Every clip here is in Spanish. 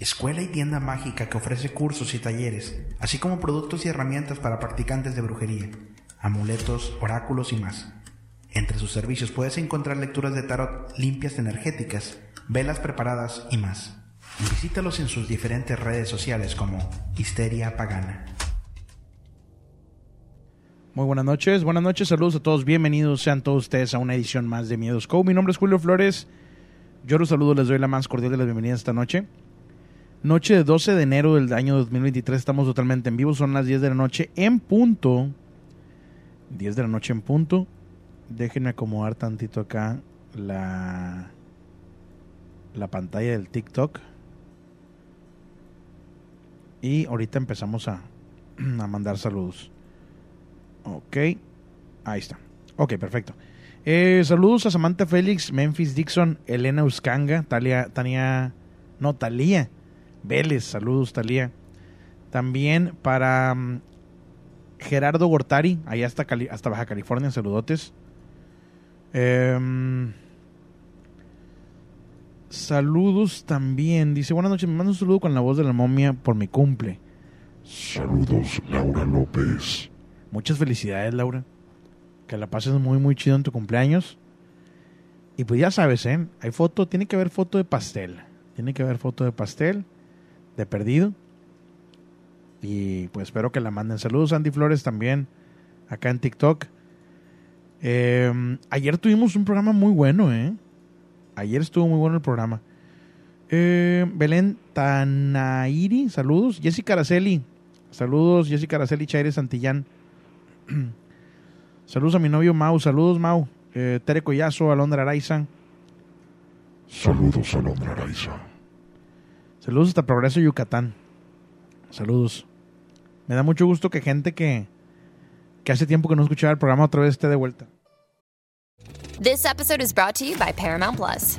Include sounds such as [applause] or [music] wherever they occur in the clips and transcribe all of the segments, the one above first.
Escuela y tienda mágica que ofrece cursos y talleres, así como productos y herramientas para practicantes de brujería, amuletos, oráculos y más. Entre sus servicios puedes encontrar lecturas de tarot limpias energéticas, velas preparadas y más. Visítalos en sus diferentes redes sociales como Histeria Pagana. Muy buenas noches, buenas noches, saludos a todos, bienvenidos sean todos ustedes a una edición más de Miedos Co. Mi nombre es Julio Flores, yo los saludo, les doy la más cordial de las bienvenidas esta noche. Noche de 12 de enero del año 2023, estamos totalmente en vivo, son las 10 de la noche en punto. 10 de la noche en punto. Déjenme acomodar tantito acá la, la pantalla del TikTok. Y ahorita empezamos a, [clears throat] a mandar saludos. Ok, ahí está. Ok, perfecto. Eh, saludos a Samantha Félix, Memphis Dixon, Elena Uscanga, Talia, Tania, no, Talía Vélez, saludos Talía. También para um, Gerardo Gortari, allá hasta, Cali hasta Baja California, saludotes. Eh, saludos también, dice, buenas noches, me mando un saludo con la voz de la momia por mi cumple. Saludos, Laura López. Muchas felicidades, Laura. Que la pases muy, muy chido en tu cumpleaños. Y pues ya sabes, ¿eh? Hay foto, tiene que haber foto de pastel. Tiene que haber foto de pastel, perdido. Y pues espero que la manden. Saludos, Andy Flores, también, acá en TikTok. Eh, ayer tuvimos un programa muy bueno, ¿eh? Ayer estuvo muy bueno el programa. Eh, Belén Tanairi, saludos. Jessica Araceli, saludos. Jessica Araceli Chaire Santillán. [clears throat] saludos a mi novio Mau, saludos Mau. Eh, Tere Collazo, Alondra Araiza. Saludos, Alondra Araiza. Saludos hasta Progreso Yucatán. Saludos. Me da mucho gusto que gente que, que hace tiempo que no escuchaba el programa otra vez esté de vuelta. This episode is brought to you by Paramount Plus.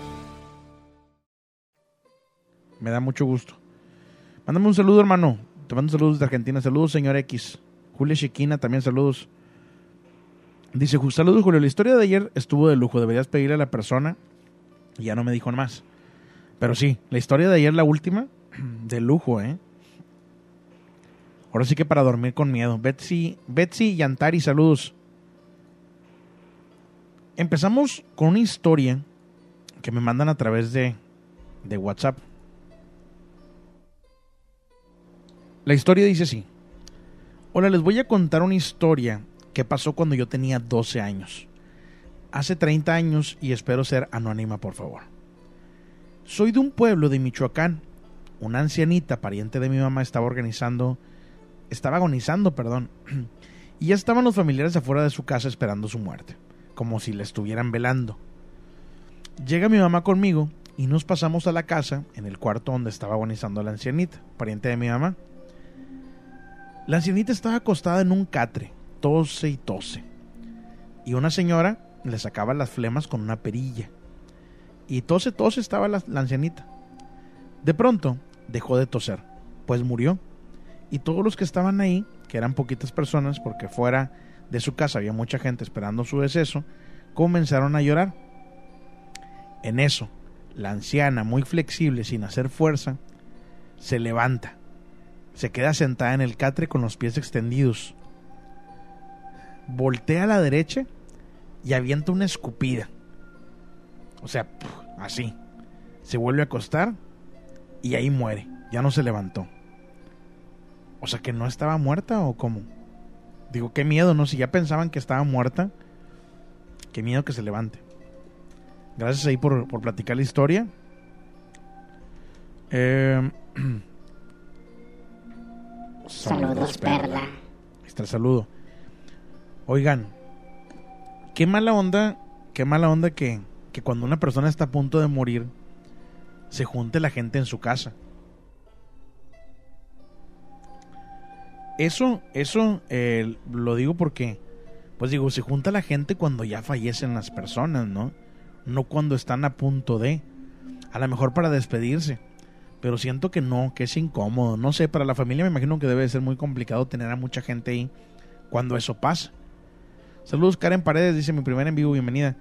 Me da mucho gusto. Mándame un saludo, hermano. Te mando saludos de Argentina. Saludos, señor X. Julia Chiquina, también saludos. Dice, saludos, Julio. La historia de ayer estuvo de lujo. Deberías pedirle a la persona. Y ya no me dijo más. Pero sí, la historia de ayer, la última, [clears throat] de lujo, ¿eh? Ahora sí que para dormir con miedo. Betsy, Betsy Yantari, saludos. Empezamos con una historia que me mandan a través de, de WhatsApp. La historia dice así. Hola, les voy a contar una historia que pasó cuando yo tenía 12 años. Hace 30 años y espero ser anónima, por favor. Soy de un pueblo de Michoacán. Una ancianita, pariente de mi mamá, estaba organizando, estaba agonizando, perdón, [clears throat] y ya estaban los familiares afuera de su casa esperando su muerte, como si la estuvieran velando. Llega mi mamá conmigo y nos pasamos a la casa, en el cuarto donde estaba agonizando la ancianita, pariente de mi mamá. La ancianita estaba acostada en un catre, tose y tose. Y una señora le sacaba las flemas con una perilla. Y tose, tose estaba la, la ancianita. De pronto dejó de toser, pues murió. Y todos los que estaban ahí, que eran poquitas personas, porque fuera de su casa había mucha gente esperando su deceso, comenzaron a llorar. En eso, la anciana, muy flexible, sin hacer fuerza, se levanta, se queda sentada en el catre con los pies extendidos, voltea a la derecha y avienta una escupida. O sea, así. Se vuelve a acostar y ahí muere. Ya no se levantó. O sea que no estaba muerta o cómo. Digo, qué miedo, ¿no? Si ya pensaban que estaba muerta, qué miedo que se levante. Gracias ahí por, por platicar la historia. Eh, [clears throat] Saludos, Perla. Ahí está el saludo. Oigan, qué mala onda, qué mala onda que, que cuando una persona está a punto de morir, se junte la gente en su casa. Eso, eso eh, lo digo porque, pues digo, se junta la gente cuando ya fallecen las personas, ¿no? No cuando están a punto de. A lo mejor para despedirse. Pero siento que no, que es incómodo. No sé, para la familia me imagino que debe ser muy complicado tener a mucha gente ahí cuando eso pasa. Saludos, Karen Paredes, dice mi primer en vivo, bienvenida.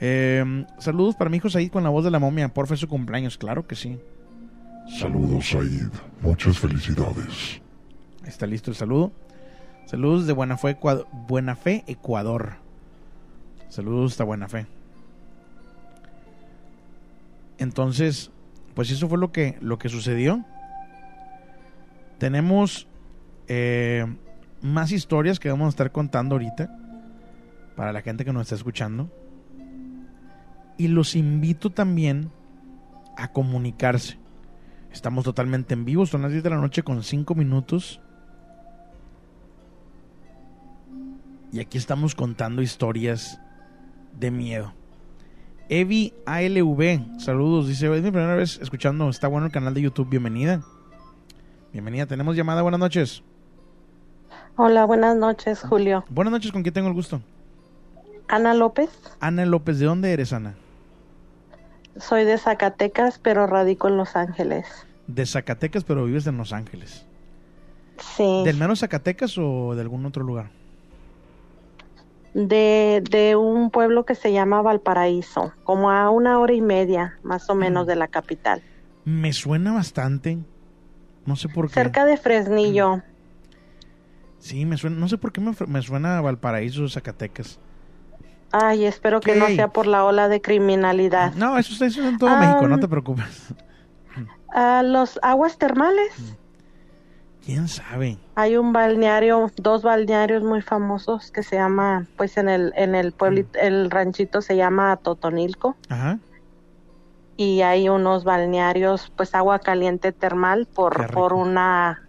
Eh, saludos para mi hijo Said con la voz de la momia, por su cumpleaños, claro que sí. Saludos, Said. Muchas felicidades. Está listo el saludo. Saludos de Buena Fe, Ecuador. Buena Fe, Ecuador. Saludos hasta Buena Fe. Entonces, pues eso fue lo que, lo que sucedió. Tenemos eh, más historias que vamos a estar contando ahorita para la gente que nos está escuchando. Y los invito también a comunicarse. Estamos totalmente en vivo, son las 10 de la noche con 5 minutos. Y aquí estamos contando historias de miedo. Evi ALV, saludos, dice, es mi primera vez escuchando, está bueno el canal de YouTube, bienvenida. Bienvenida, tenemos llamada, buenas noches. Hola, buenas noches, Julio. Buenas noches, ¿con quién tengo el gusto? Ana López, Ana López, ¿de dónde eres, Ana? soy de Zacatecas, pero radico en Los Ángeles. De Zacatecas, pero vives en Los Ángeles. Sí, ¿Del menos Zacatecas o de algún otro lugar? De, de un pueblo que se llama Valparaíso, como a una hora y media, más o menos, Mm. de la capital. Me suena bastante. No sé por qué. Cerca de Fresnillo. Sí, me suena, no sé por qué me, me suena a Valparaíso, Zacatecas. Ay, espero que no sea por la ola de criminalidad. No, eso está en todo Ah, México, no te preocupes. Ah, los aguas termales. ¿Quién sabe? Hay un balneario, dos balnearios muy famosos que se llama, pues en el en el pueblito, el ranchito se llama Totonilco Ajá. y hay unos balnearios, pues agua caliente termal por por una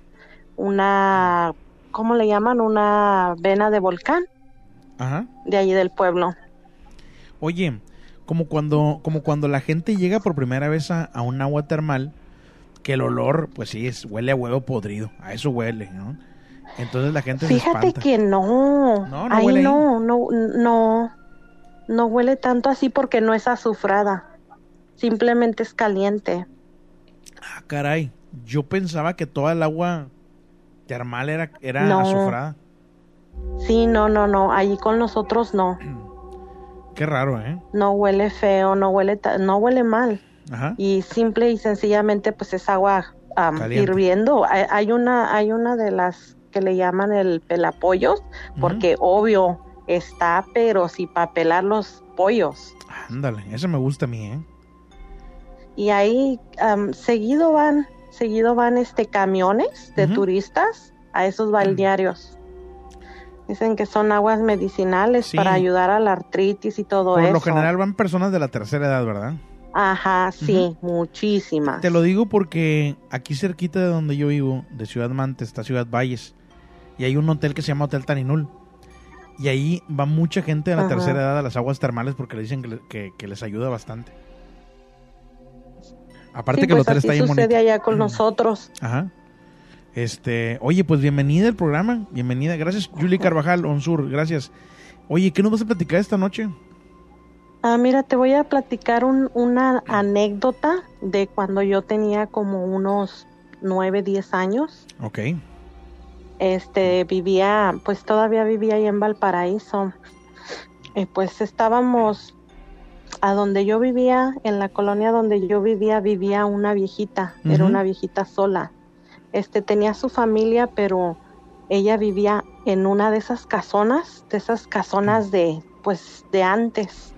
una ¿cómo le llaman? Una vena de volcán Ajá. de allí del pueblo. Oye, como cuando, como cuando la gente llega por primera vez a, a un agua termal, que el olor, pues sí, es, huele a huevo podrido, a eso huele, ¿no? Entonces la gente se Fíjate espanta. que no, No, no ahí huele ahí. no, no, no, no huele tanto así porque no es azufrada, simplemente es caliente. Ah, caray, yo pensaba que toda el agua termal era, era No. azufrada. Sí, no, no, no, allí con nosotros no, [clears throat] Qué raro, ¿eh? no huele feo, no huele, no huele mal Ajá. y simple y sencillamente pues es agua hirviendo. Hay, hay una, hay una de las que le llaman el pelapollos porque obvio está, pero si para pelar los pollos. Ándale, eso me gusta a mí, ¿eh? y ahí seguido van seguido van este camiones de turistas a esos balnearios dicen que son aguas medicinales Sí. para ayudar a la artritis y todo Por eso lo general van personas de la tercera edad, ¿verdad? Ajá sí muchísimas Te lo digo porque aquí cerquita de donde yo vivo, de Ciudad Mante, está Ciudad Valles. Y hay un hotel que se llama Hotel Taninul. Y ahí va mucha gente de la Ajá. tercera edad a las aguas termales porque le dicen que, le- que- que les ayuda bastante. Aparte Sí, que el pues hotel así está bien sucede allá con nosotros Ajá. Este, oye, pues bienvenida al programa. Bienvenida. Gracias, Julie [laughs] Carvajal, Onsur. Gracias. Oye, ¿qué nos vas a platicar esta noche? Ah mira te voy a platicar un- una anécdota de cuando yo tenía como unos nueve diez años. Ok. este vivía pues todavía vivía ahí en Valparaíso. Y pues estábamos a donde yo vivía, en la colonia donde yo vivía, vivía una viejita, era una viejita sola. Este tenía su familia, pero ella vivía en una de esas casonas, de esas casonas de pues de antes,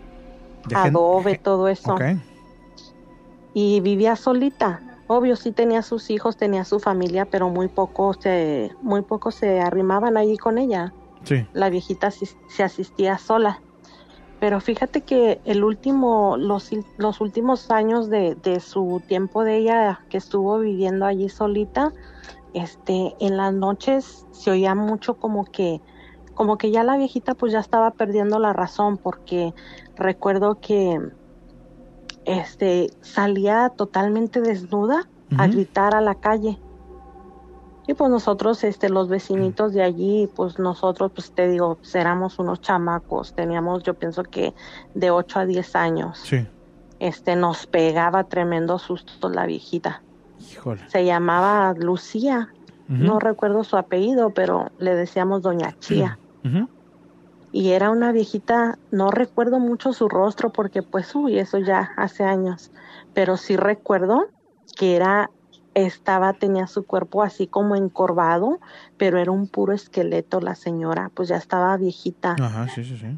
De adobe, todo eso. Y vivía solita. Obvio sí tenía sus hijos, tenía su familia, pero muy poco se muy poco se arrimaban allí con ella Sí. la viejita se asistía sola. Pero fíjate que el último, los, los últimos años de, de su tiempo de ella que estuvo viviendo allí solita, este, en las noches se oía mucho como que, como que ya la viejita pues ya estaba perdiendo la razón porque recuerdo que este salía totalmente desnuda a gritar a la calle. Y pues nosotros, este, los vecinitos de allí, pues nosotros, pues te digo, pues, éramos unos chamacos, teníamos, yo pienso que de 8 a 10 años. Sí. Este, nos pegaba tremendo susto la viejita. Híjole. Se llamaba Lucía, no recuerdo su apellido, pero le decíamos Doña Chía. Y era una viejita, no recuerdo mucho su rostro porque pues, uy, eso ya hace años, pero sí recuerdo que era, estaba, tenía su cuerpo así como encorvado, pero era un puro esqueleto la señora, pues ya estaba viejita Ajá, sí, sí, sí.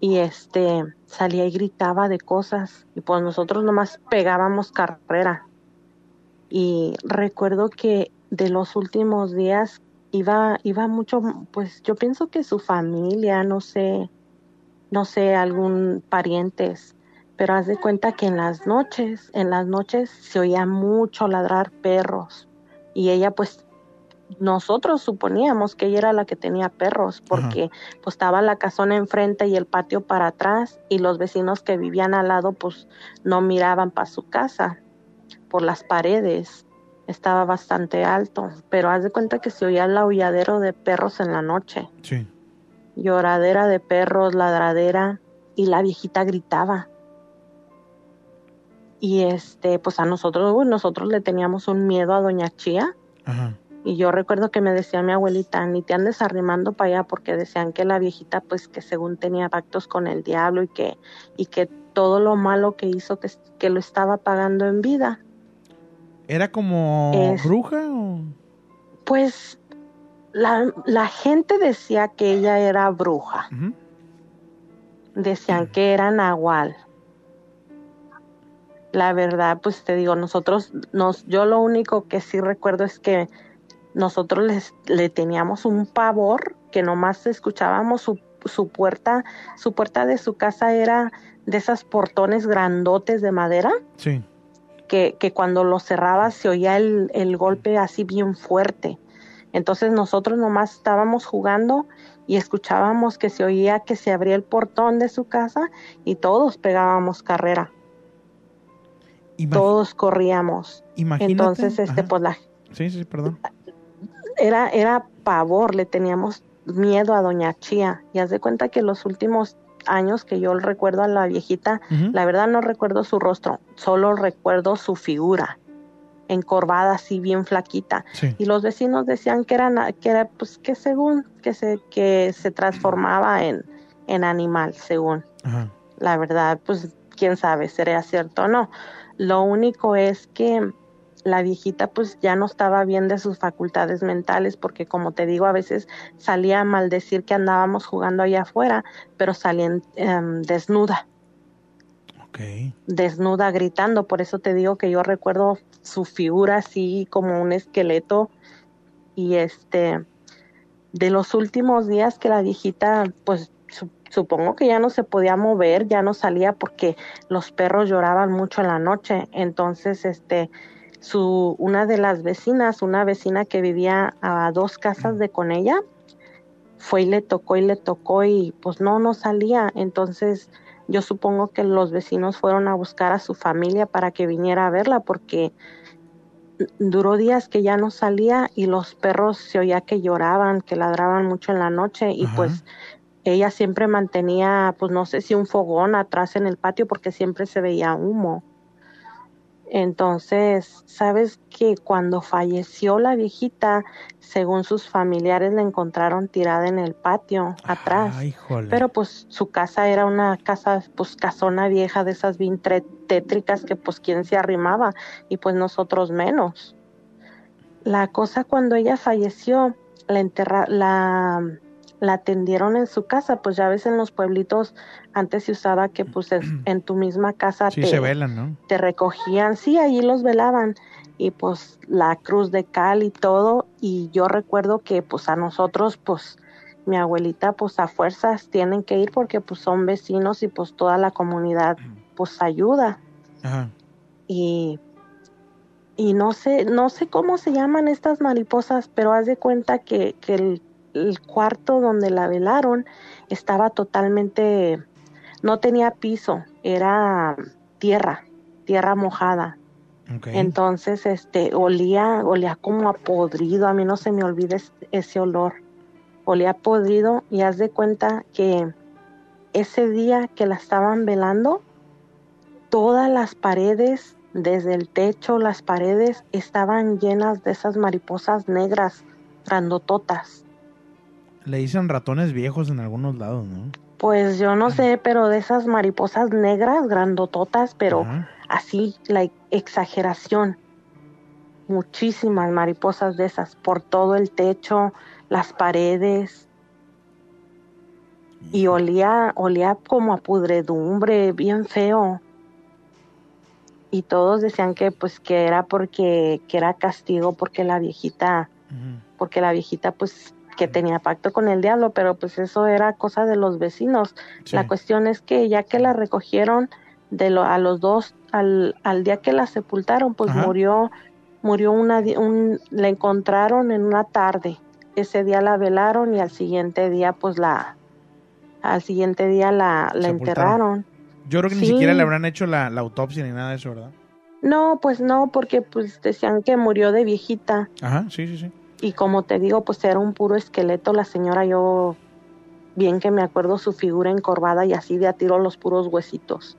y este, salía y gritaba de cosas y pues nosotros nomás pegábamos carrera. Y recuerdo que de los últimos días iba, iba mucho, pues yo pienso que su familia, no sé, no sé, algún parientes, pero haz de cuenta que en las noches, en las noches se oía mucho ladrar perros y ella pues nosotros suponíamos que ella era la que tenía perros porque pues estaba la casona enfrente y el patio para atrás y los vecinos que vivían al lado pues no miraban para su casa por las paredes estaba bastante alto pero haz de cuenta que se oía el aulladero de perros en la noche Sí. lloradera de perros, ladradera, y la viejita gritaba. Y este, pues a nosotros, uy, nosotros le teníamos un miedo a Doña Chía. Ajá. Y yo recuerdo que me decía mi abuelita, ni te andes arrimando para allá, porque decían que la viejita, pues que según tenía pactos con el diablo y que, y que todo lo malo que hizo, que, que lo estaba pagando en vida. ¿Era como Es- bruja o...? Pues la, la gente decía que ella era bruja. Decían que era nahual. La verdad, pues te digo, nosotros, nos, yo lo único que sí recuerdo es que nosotros les, le teníamos un pavor que nomás escuchábamos su, su puerta, su puerta de su casa era de esas portones grandotes de madera Sí. Que, que cuando lo cerraba se oía el, el golpe así bien fuerte. Entonces nosotros nomás estábamos jugando y escuchábamos que se oía que se abría el portón de su casa y todos pegábamos carrera, todos corríamos. Imagínate. Entonces, este, Ajá. pues la, Sí, sí, perdón. era, era pavor, le teníamos miedo a Doña Chía. Y haz de cuenta que los últimos años que yo recuerdo a la viejita. La verdad no recuerdo su rostro, solo recuerdo su figura, encorvada así bien flaquita. Sí. Y los vecinos decían que que era pues que según que se que se transformaba en en animal, según. Ajá. La verdad, pues quién sabe, sería cierto o no. Lo único es que la viejita pues ya no estaba bien de sus facultades mentales porque como te digo a veces salía a maldecir que andábamos jugando allá afuera, pero salía em, desnuda. Ok. desnuda gritando, por eso te digo que yo recuerdo su figura así como un esqueleto. Y este de los últimos días que la viejita pues su- supongo que ya no se podía mover, ya no salía porque los perros lloraban mucho en la noche, entonces este su una de las vecinas, una vecina que vivía a dos casas de con ella, fue y le tocó y le tocó y pues no no salía, entonces yo supongo que los vecinos fueron a buscar a su familia para que viniera a verla porque duró días que ya no salía y los perros se oía que lloraban, que ladraban mucho en la noche y Ajá. pues ella siempre mantenía, pues no sé si un fogón atrás en el patio porque siempre se veía humo. Entonces, sabes que cuando falleció la viejita, según sus familiares la encontraron tirada en el patio atrás. Ay, híjole. Pero pues su casa era una casa, pues casona vieja de esas bien tétricas que pues quién se arrimaba y pues nosotros menos. La cosa cuando ella falleció, la enterra la la atendieron en su casa, pues ya ves en los pueblitos antes se usaba que pues en, [clears throat] en tu misma casa Sí, te, se velan, ¿no? te recogían, sí, allí los velaban y pues la cruz de cal y todo y yo recuerdo que pues a nosotros pues mi abuelita pues a fuerzas tienen que ir porque pues son vecinos y pues toda la comunidad [clears throat] pues ayuda Ajá. y y no sé no sé cómo se llaman estas mariposas pero haz de cuenta que, que el, el cuarto donde la velaron estaba totalmente no tenía piso era tierra tierra mojada entonces, este, olía, olía como a podrido, a mí no se me olvida es- ese olor. Olía podrido y haz de cuenta que ese día que la estaban velando, todas las paredes, desde el techo, las paredes estaban llenas de esas mariposas negras, grandototas. Le dicen ratones viejos en algunos lados, ¿no? Pues yo no sé, pero de esas mariposas negras, grandototas, pero Ajá. así, la exageración. Muchísimas mariposas de esas por todo el techo, las paredes. Y olía, olía como a pudredumbre, bien feo. Y todos decían que pues que era porque que era castigo porque la viejita porque la viejita pues que tenía pacto con el diablo, pero pues eso era cosa de los vecinos. Sí. La cuestión es que ya que la recogieron de lo, a los dos, al, al día que la sepultaron, pues Ajá. murió, murió una, un, la encontraron en una tarde. Ese día la velaron y al siguiente día pues la, al siguiente día la, la enterraron. Yo creo que ni siquiera le habrán hecho la, la autopsia ni nada de eso, ¿verdad? No, pues no, porque pues decían que murió de viejita. Ajá, sí, sí, sí. Y como te digo, pues era un puro esqueleto la señora, yo bien que me acuerdo su figura encorvada y así de a tiro los puros huesitos.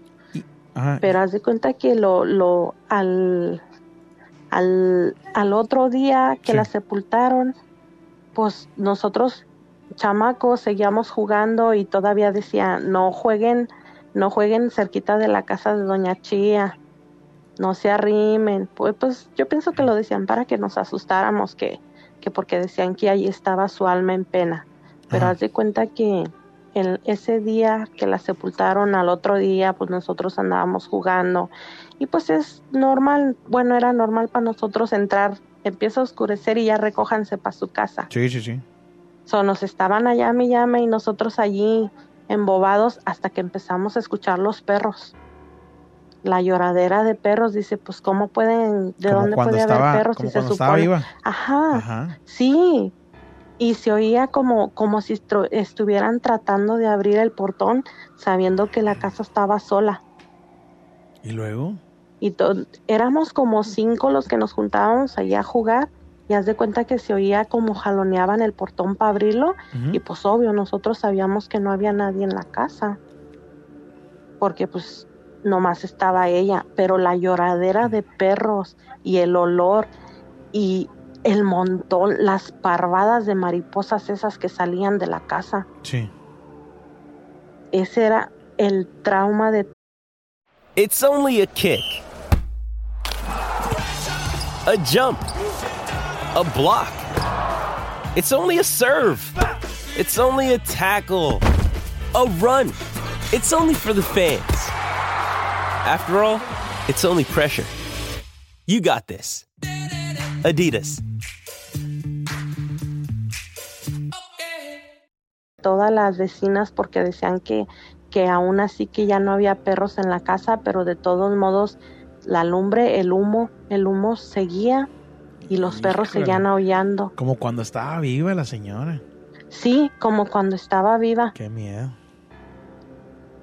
Ajá. Pero haz de cuenta que lo, lo, al, al, al otro día que Sí. la sepultaron, pues nosotros chamacos seguíamos jugando y todavía decía, no jueguen, no jueguen cerquita de la casa de Doña Chía, no se arrimen. Pues, pues yo pienso que lo decían para que nos asustáramos, que, que porque decían que ahí estaba su alma en pena. Pero Ajá. haz de cuenta que el, ese día que la sepultaron, al otro día, pues nosotros andábamos jugando. Y pues es normal, bueno, era normal para nosotros entrar, empieza a oscurecer y ya recójanse para su casa. Sí, sí, sí. So, nos estaban allá, me llame, y nosotros allí embobados hasta que empezamos a escuchar los perros. La lloradera de perros, dice, pues, ¿cómo pueden, de como dónde puede estaba, haber perros como si se estaba supone? viva. Ajá, Ajá. sí. Y se oía como, como si estuvieran tratando de abrir el portón, sabiendo que la casa estaba sola. ¿Y luego? Y éramos como cinco los que nos juntábamos allá a jugar. Y haz de cuenta que se oía como jaloneaban el portón para abrirlo. Y pues obvio, nosotros sabíamos que no había nadie en la casa. Porque pues nomás estaba ella. Pero la lloradera de perros y el olor y el montón, las parvadas de mariposas esas que salían de la casa. Sí. Ese era el trauma de It's only a kick. A jump. A block. It's only a serve. It's only a tackle. A run. It's only for the fans. After all, it's only pressure. You got this. Adidas. todas las vecinas porque decían que, que aún así que ya no había perros en la casa, pero de todos modos la lumbre, el humo, el humo seguía y los perros seguían aullando. Como cuando estaba viva la señora. Sí, como cuando estaba viva. Qué miedo.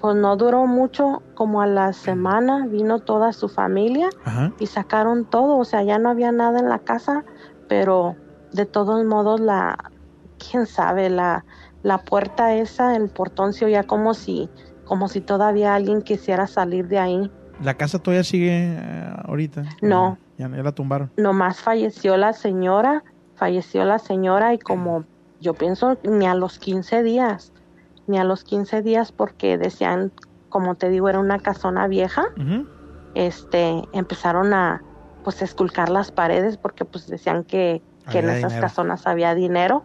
Pues no duró mucho, como a la semana vino toda su familia Ajá. y sacaron todo, o sea, ya no había nada en la casa, pero de todos modos la, quién sabe, la, la puerta esa, el portón se oía como si, como si todavía alguien quisiera salir de ahí. ¿La casa todavía sigue eh, ahorita? No. Ya, ya la tumbaron. Nomás falleció la señora, falleció la señora y como yo pienso ni a los 15 días, ni a los 15 días porque decían, como te digo, era una casona vieja, este, empezaron a pues esculcar las paredes porque pues decían que, que en esas dinero. casonas había dinero.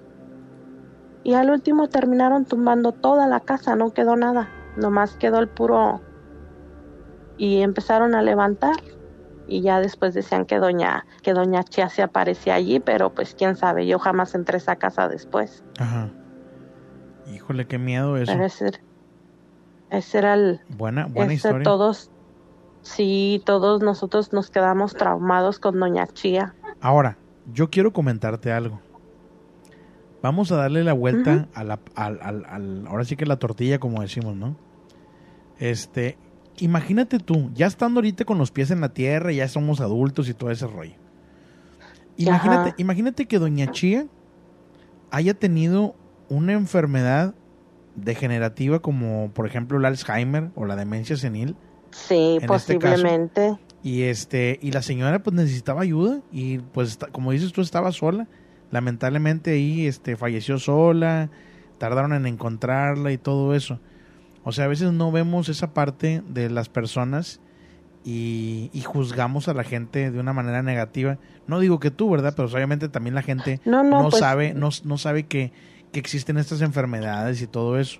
Y al último terminaron tumbando toda la casa, no quedó nada, nomás quedó el puro y empezaron a levantar y ya después decían que doña que doña Chia se aparecía allí, pero pues quién sabe, yo jamás entré a esa casa después. Ajá. Híjole, qué miedo eso. Pero ese, ese era el Buena, buena ese historia. todos sí, todos nosotros nos quedamos traumados con doña Chía. Ahora, yo quiero comentarte algo. Vamos a darle la vuelta a la, al, al- al- ahora sí que la tortilla, como decimos, ¿no? Este, imagínate tú, ya estando ahorita con los pies en la tierra, ya somos adultos y todo ese rollo. Imagínate, Ajá. imagínate que Doña Chía haya tenido una enfermedad degenerativa como, por ejemplo, el Alzheimer o la demencia senil. Sí, este posiblemente. Y este, y la señora pues necesitaba ayuda y pues como dices tú estaba sola. Lamentablemente ahí este falleció sola, tardaron en encontrarla y todo eso. O sea, a veces no vemos esa parte de las personas y, y juzgamos a la gente de una manera negativa. No digo que tú, ¿verdad? Pero obviamente también la gente No, no, pues- sabe, no, no sabe que, que existen estas enfermedades y todo eso.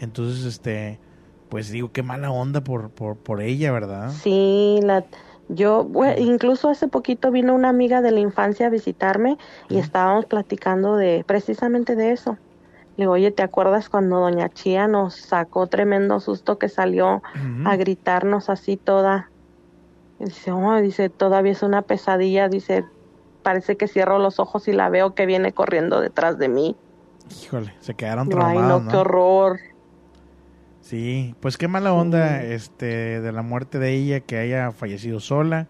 Entonces, este, pues digo, qué mala onda por, por, por ella, ¿verdad? Sí, la, yo, incluso hace poquito vino una amiga de la infancia a visitarme y estábamos platicando de precisamente de eso. Le digo, oye, ¿te acuerdas cuando Doña Chía nos sacó tremendo susto que salió a gritarnos así toda? Y dice, oh, dice, todavía es una pesadilla, dice, parece que cierro los ojos y la veo que viene corriendo detrás de mí. Híjole, se quedaron Digo, Ay, traumados, no, qué horror. Sí, pues qué mala onda este de la muerte de ella que haya fallecido sola.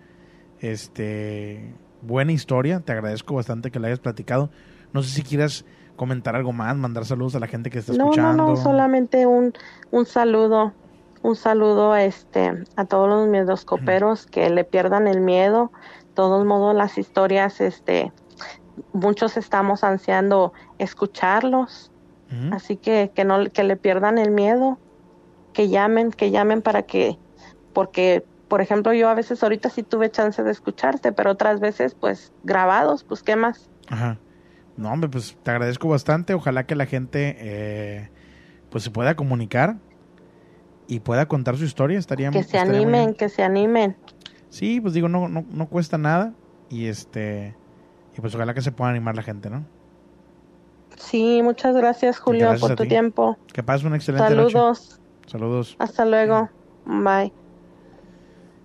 Este, buena historia, te agradezco bastante que la hayas platicado. No sé si quieras comentar algo más, mandar saludos a la gente que está No, escuchando. no, no, solamente un, un saludo, un saludo este, a todos los miedoscoperos que le pierdan el miedo. De todos modos, las historias, este, muchos estamos ansiando escucharlos, así que que no que le pierdan el miedo, que llamen, que llamen para que, porque, por ejemplo, yo a veces ahorita sí tuve chance de escucharte, pero otras veces, pues, grabados, pues, ¿qué más? Ajá. No, hombre, pues te agradezco bastante. Ojalá que la gente eh, pues se pueda comunicar y pueda contar su historia. Estaría Que se estaría animen, que se animen. Sí, pues digo, no, no, no cuesta nada. Y este y pues ojalá que se pueda animar la gente, ¿no? Sí, muchas gracias, Julio, Gracias por tu ti. tiempo. Que pases una excelente noche. Saludos. Saludos. Hasta luego. Bye.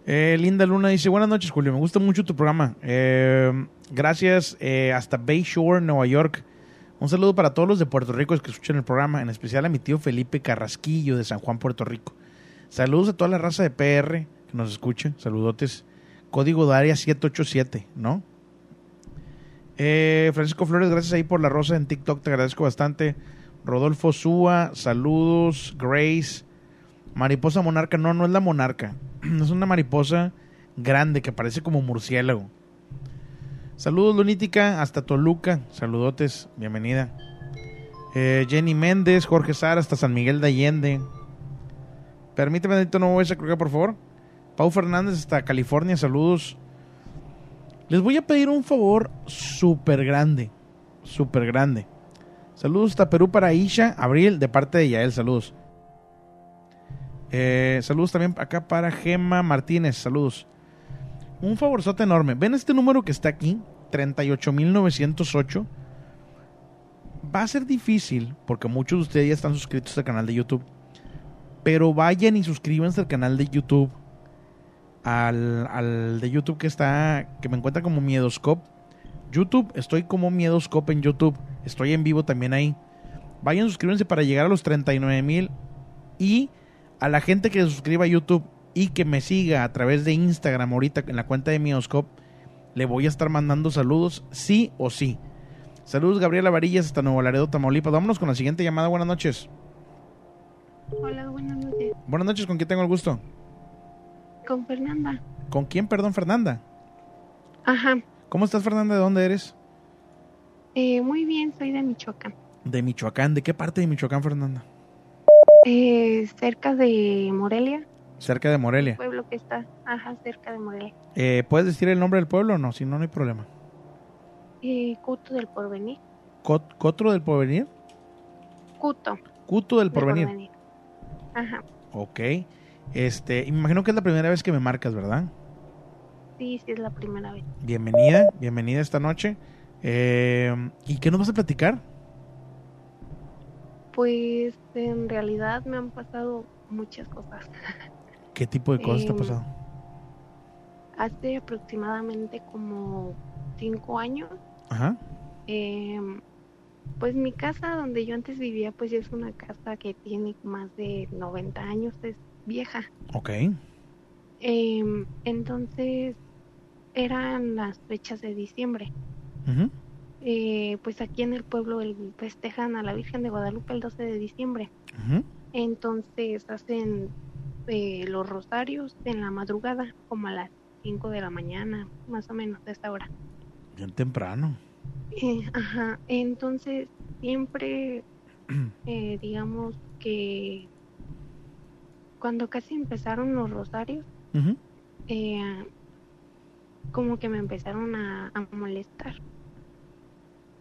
Eh, Linda Luna dice, buenas noches Julio, me gusta mucho tu programa. Eh, gracias eh, hasta Bayshore, Nueva York. Un saludo para todos los de Puerto Rico que escuchan el programa, en especial a mi tío Felipe Carrasquillo de San Juan, Puerto Rico. Saludos a toda la raza de PR que nos escucha. Saludotes. Código de área 787, ¿no? Eh, Francisco Flores, gracias ahí por la rosa en TikTok, te agradezco bastante. Rodolfo Súa, saludos. Grace, mariposa monarca, no, no es la monarca, [clears throat] es una mariposa grande que parece como murciélago. Saludos, Lunítica, hasta Toluca, saludotes, bienvenida. Eh, Jenny Méndez, Jorge Sara, hasta San Miguel de Allende. Permíteme, Benito, no voy a cruzar, por favor. Pau Fernández, hasta California, saludos. Les voy a pedir un favor súper grande. Súper grande. Saludos hasta Perú para Isha, Abril, de parte de Yael, saludos. Eh, saludos también acá para Gema Martínez, saludos. Un favorzote enorme. ¿Ven este número que está aquí? 38908. Va a ser difícil, porque muchos de ustedes ya están suscritos al canal de YouTube. Pero vayan y suscríbanse al canal de YouTube al, al de YouTube que está, que me encuentra como Miedoscope. YouTube, estoy como Miedoscope en YouTube. Estoy en vivo también ahí. Vayan, suscríbanse para llegar a los 39 mil. Y a la gente que se suscriba a YouTube y que me siga a través de Instagram ahorita en la cuenta de Miedoscope, le voy a estar mandando saludos, sí o sí. Saludos, Gabriela Varillas, hasta Nuevo Laredo, Tamaulipas. Vámonos con la siguiente llamada. Buenas noches. Hola, buenas noches. Buenas noches, ¿con quién tengo el gusto? Con Fernanda. ¿Con quién, perdón, Fernanda? Ajá. ¿Cómo estás, Fernanda? ¿De dónde eres? Eh, muy bien, soy de Michoacán. De Michoacán. ¿De qué parte de Michoacán, Fernanda? Eh, cerca de Morelia. Cerca de Morelia. Pueblo que está, ajá, cerca de Morelia. Eh, ¿Puedes decir el nombre del pueblo o no? Si no, no hay problema. Eh, Cuto del Porvenir. Cot- ¿Cotro del Porvenir? Cuto. Cuto del del Porvenir. Ajá. Ok. Este, me imagino que es la primera vez que me marcas, ¿verdad? Sí, sí, es la primera vez. Bienvenida, bienvenida esta noche. Eh, ¿Y qué nos vas a platicar? Pues en realidad me han pasado muchas cosas. [laughs] ¿Qué tipo de cosas te ha Em, pasado? Hace aproximadamente como cinco años, Ajá. em, pues mi casa donde yo antes vivía, pues ya es una casa que tiene más de 90 años, es vieja. Ok. Em, entonces eran las fechas de diciembre. Eh, pues aquí en el pueblo el- festejan a la Virgen de Guadalupe el 12 de diciembre. Entonces hacen eh, los rosarios en la madrugada, como a las 5 de la mañana, más o menos de esa hora. Bien temprano. Eh, ajá, entonces siempre, [clears throat] eh, digamos que cuando casi empezaron los rosarios, eh, como que me empezaron a, a molestar.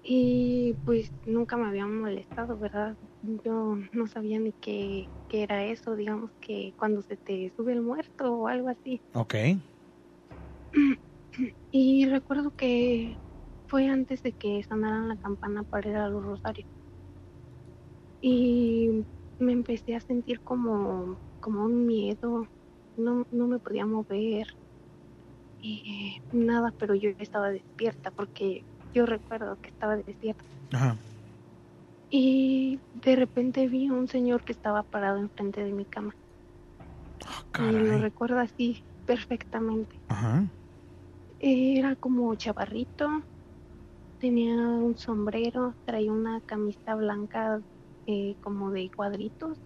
Y pues nunca me habían molestado, ¿verdad? Yo no sabía ni qué, qué era eso, digamos que cuando se te sube el muerto o algo así. Ok. [clears throat] Y recuerdo que fue antes de que sonaran la campana para ir a los rosarios. Y me empecé a sentir como, como un miedo, no, no me podía mover, y nada, pero yo estaba despierta porque yo recuerdo que estaba despierta. Ajá. Y de repente vi a un señor que estaba parado enfrente de mi cama. y lo recuerdo así perfectamente. Ajá. Era como chavarrito, tenía un sombrero, traía una camisa blanca eh, como de cuadritos.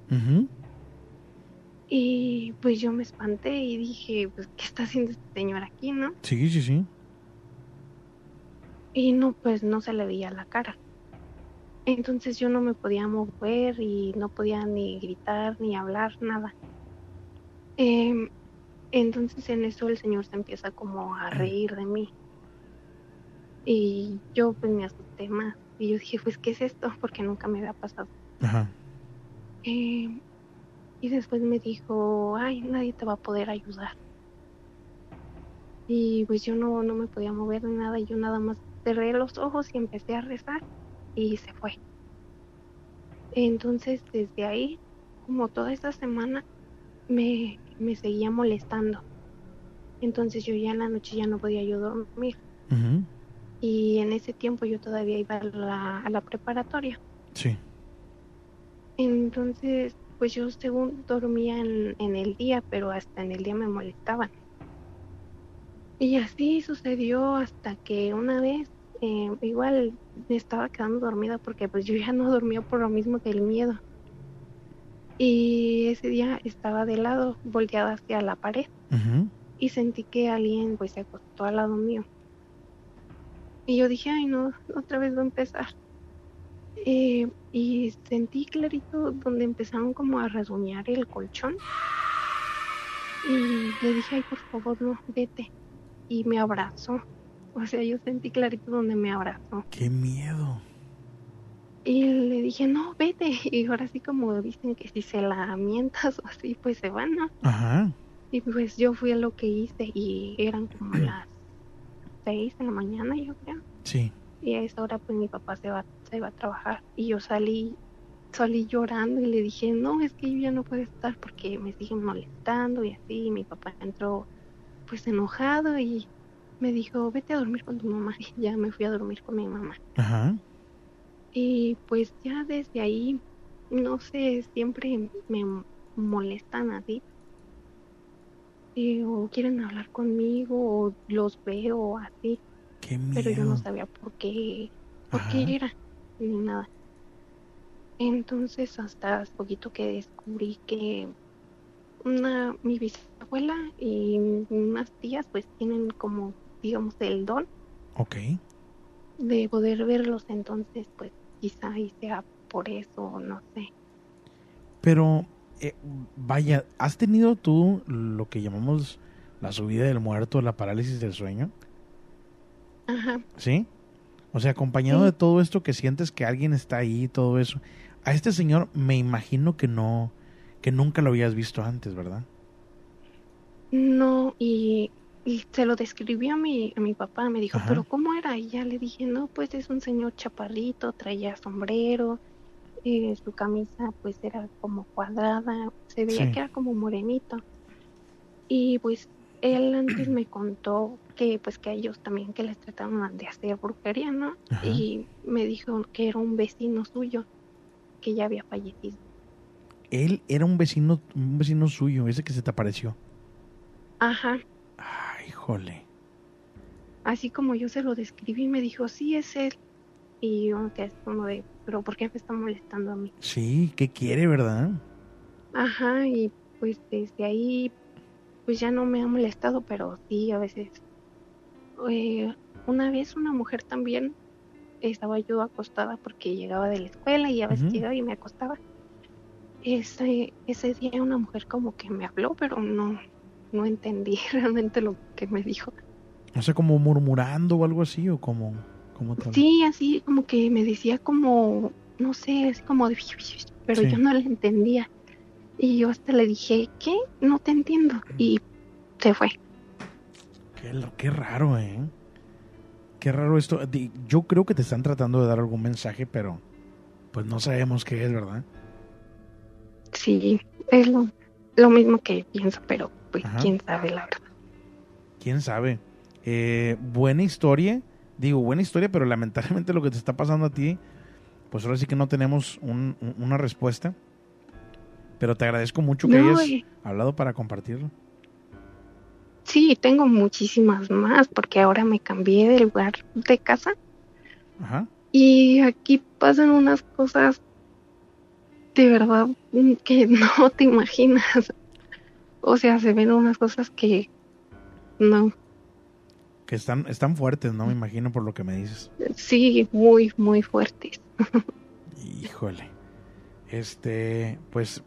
Y pues yo me espanté y dije, pues, ¿qué está haciendo este señor aquí, no? Sí, sí, sí. Y no, pues no se le veía la cara. Entonces yo no me podía mover y no podía ni gritar ni hablar, nada. Em, entonces en eso el señor se empieza como a reír de mí. Y yo pues me asusté más. Y yo dije, pues, ¿qué es esto? Porque nunca me había pasado. Ajá. Em, y después me dijo, ay, nadie te va a poder ayudar. Y pues yo no, no me podía mover ni nada, y yo nada más cerré los ojos y empecé a rezar y se fue. Entonces desde ahí, como toda esta semana, me, me seguía molestando. Entonces yo ya en la noche ya no podía yo dormir. Y en ese tiempo yo todavía iba a la, a la preparatoria. Sí. Entonces, pues yo según dormía en, en el día, pero hasta en el día me molestaban. Y así sucedió hasta que una vez, eh, igual me estaba quedando dormida porque pues yo ya no dormía por lo mismo del miedo. Y ese día estaba de lado, volteada hacia la pared, y sentí que alguien pues se acostó al lado mío. Y yo dije, ay no, otra vez va a empezar. Eh, y sentí clarito donde empezaron como a rasguñar el colchón. Y le dije, ay, por favor, no, vete. Y me abrazó. O sea, yo sentí clarito donde me abrazó. Qué miedo. Y le dije, no, vete. [laughs] Y ahora sí como dicen que si se la mientas o así, pues se van, ¿no? Ajá. Y pues yo fui a lo que hice y eran como [clears throat] las seis de la mañana, yo creo. Sí. Y a esa hora pues mi papá se va, se va a trabajar. Y yo salí, salí llorando y le dije, no, es que yo ya no puedo estar porque me siguen molestando y así. Y mi papá entró pues enojado y me dijo, vete a dormir con tu mamá. Y ya me fui a dormir con mi mamá. Ajá. Y pues ya desde ahí, no sé, siempre me molestan así. Y, o quieren hablar conmigo o los veo así. Qué Pero yo no sabía por qué, por Ajá. qué era, ni nada. Entonces hasta hace poquito que descubrí que una, mi bisabuela y unas tías pues tienen como, digamos, el don Ok. de poder verlos, entonces pues quizá ahí sea por eso, no sé. Pero, eh, vaya, ¿has tenido tú lo que llamamos la subida del muerto, la parálisis del sueño? Ajá. ¿Sí? O sea, acompañado Sí. de todo esto que sientes que alguien está ahí todo eso. A este señor me imagino que no, que nunca lo habías visto antes, ¿verdad? No, y, y se lo describió a mi, a mi papá, me dijo, Ajá. pero ¿cómo era? Y ya le dije, no, pues es un señor chaparrito, traía sombrero, eh, su camisa pues era como cuadrada, se veía Sí. que era como morenito. Y pues él antes me contó que pues que a ellos también que les trataban de hacer brujería, ¿no? Ajá. Y me dijo que era un vecino suyo que ya había fallecido. Él era un vecino, un vecino suyo, ese que se te apareció. Ajá, Ay, híjole. así como yo se lo describí, me dijo, sí, es él. Y yo que es como de, pero ¿por qué me está molestando a mí? Sí, ¿qué quiere, verdad? Ajá, y pues desde ahí, pues ya no me ha molestado, pero sí, a veces. Eh, una vez una mujer también, estaba yo acostada porque llegaba de la escuela y a veces llegaba y me acostaba. Ese, ese día una mujer como que me habló, pero no, no entendí [laughs] realmente lo que me dijo. No sé, como murmurando o algo así, o como, como tal. Sí, así como que me decía como, no sé, así como de... [laughs] Pero Sí. yo no le entendía. Y yo hasta le dije, ¿qué? No te entiendo. Y se fue. Qué, raro, ¿eh? Qué raro esto. Yo creo que te están tratando de dar algún mensaje, pero pues no sabemos qué es, ¿verdad? Sí, es lo, lo mismo que pienso, pero pues Ajá. quién sabe la verdad. ¿Quién sabe? Eh, buena historia. Digo, buena historia, pero lamentablemente lo que te está pasando a ti, pues ahora sí que no tenemos un- un- una respuesta. Pero te agradezco mucho que No, hayas y- hablado para compartirlo. Sí, tengo muchísimas más porque ahora me cambié de lugar de casa Ajá. y aquí pasan unas cosas de verdad que [laughs] no te imaginas. O sea, se ven unas cosas que no, Que están, están fuertes, ¿no? Me imagino por lo que me dices. sí, muy, muy fuertes. [laughs] Híjole. Este, pues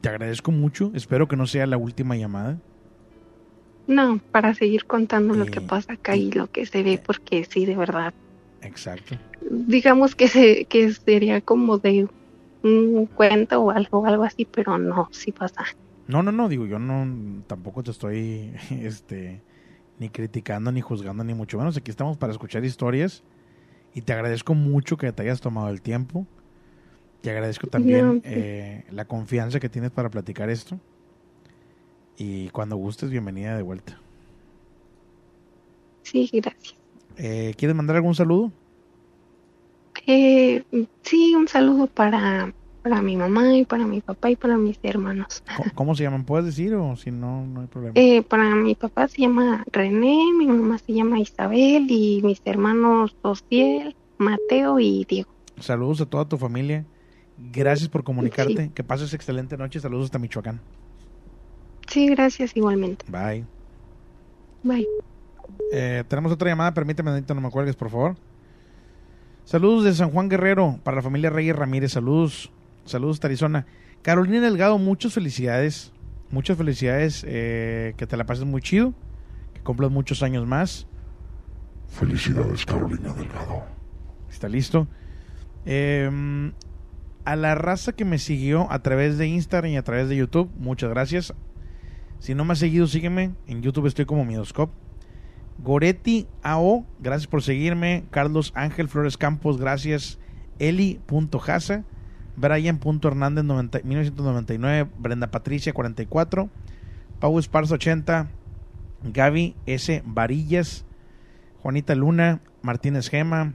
te agradezco mucho. Espero que no sea la última llamada. No, para seguir contando lo que pasa acá y lo que se ve, porque sí, de verdad. Exacto. Digamos que se, que sería como de un cuento o algo, algo así, pero no, sí pasa. No, no, no, digo, yo no tampoco te estoy [laughs] este ni criticando ni juzgando ni mucho menos. Aquí estamos para escuchar historias y te agradezco mucho que te hayas tomado el tiempo. Te agradezco también No, sí. eh, la confianza que tienes para platicar esto. Y cuando gustes, bienvenida de vuelta. Sí, gracias. Eh, ¿Quieres mandar algún saludo? Eh, sí, un saludo para, para mi mamá y para mi papá y para mis hermanos. ¿Cómo, cómo se llaman? ¿Puedes decir o si no, no hay problema? Eh, para mi papá se llama René, mi mamá se llama Isabel y mis hermanos Osiel, Mateo y Diego. Saludos a toda tu familia. Gracias por comunicarte. Sí. Que pases excelente noche. Saludos hasta Michoacán. Sí, gracias igualmente. Bye. Bye. Eh, tenemos otra llamada, permíteme, Anita, no me cuelgues, por favor. Saludos de San Juan Guerrero para la familia Reyes Ramírez. Saludos, saludos de Arizona. Carolina Delgado, muchas felicidades. Muchas felicidades. eh, que te la pases muy chido. Que cumplas muchos años más. Felicidades, Carolina Delgado. Está listo. Eh, a la raza que me siguió a través de Instagram y a través de YouTube, muchas gracias. Si no me has seguido, sígueme. En YouTube estoy como Midoscope. Goretti AO, gracias por seguirme. Carlos Ángel Flores Campos, gracias. Eli.jasa. Brian.hernández 90 1999. Brenda Patricia 44. Pau Esparza 80. Gaby S. Varillas. Juanita Luna. Martínez Gema.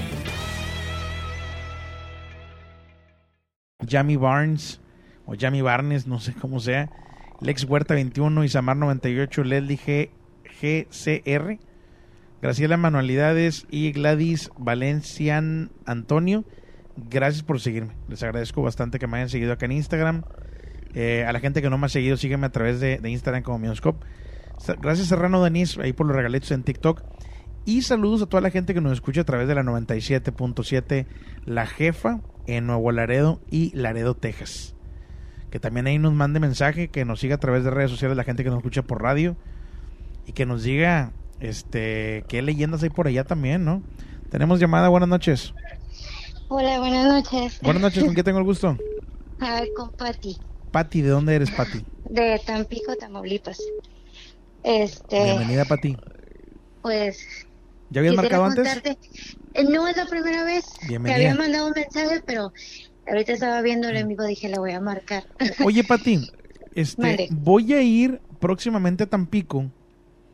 Jamie Barnes o Jamie Barnes, no sé cómo sea. Lex Huerta 21, Isamar 98, Leslie G, GCR, Graciela Manualidades y Gladys Valencian Antonio. Gracias por seguirme. Les agradezco bastante que me hayan seguido acá en Instagram. Eh, a la gente que no me ha seguido, sígueme a través de, Instagram como Mioscope. Gracias Serrano Denis ahí por los regalitos en TikTok. Y saludos a toda la gente que nos escucha a través de la 97.7 La Jefa en Nuevo Laredo y Laredo, Texas. Que también ahí nos mande mensaje, que nos siga a través de redes sociales la gente que nos escucha por radio y que nos diga este qué leyendas hay por allá también, ¿no? Tenemos llamada, buenas noches. Hola, buenas noches. Buenas noches, ¿con qué tengo el gusto? [laughs] Con Patti, Pati, ¿de dónde eres, Pati? de Tampico, Tamaulipas. Este, Bienvenida, Pati. pues... ¿Ya habías marcado antes? contarte- No es la primera vez. Te Bienvenida. había mandado un mensaje, pero ahorita estaba viendo el enemigo, dije, la voy a marcar. [laughs] Oye, Pati, este, voy a ir próximamente a Tampico.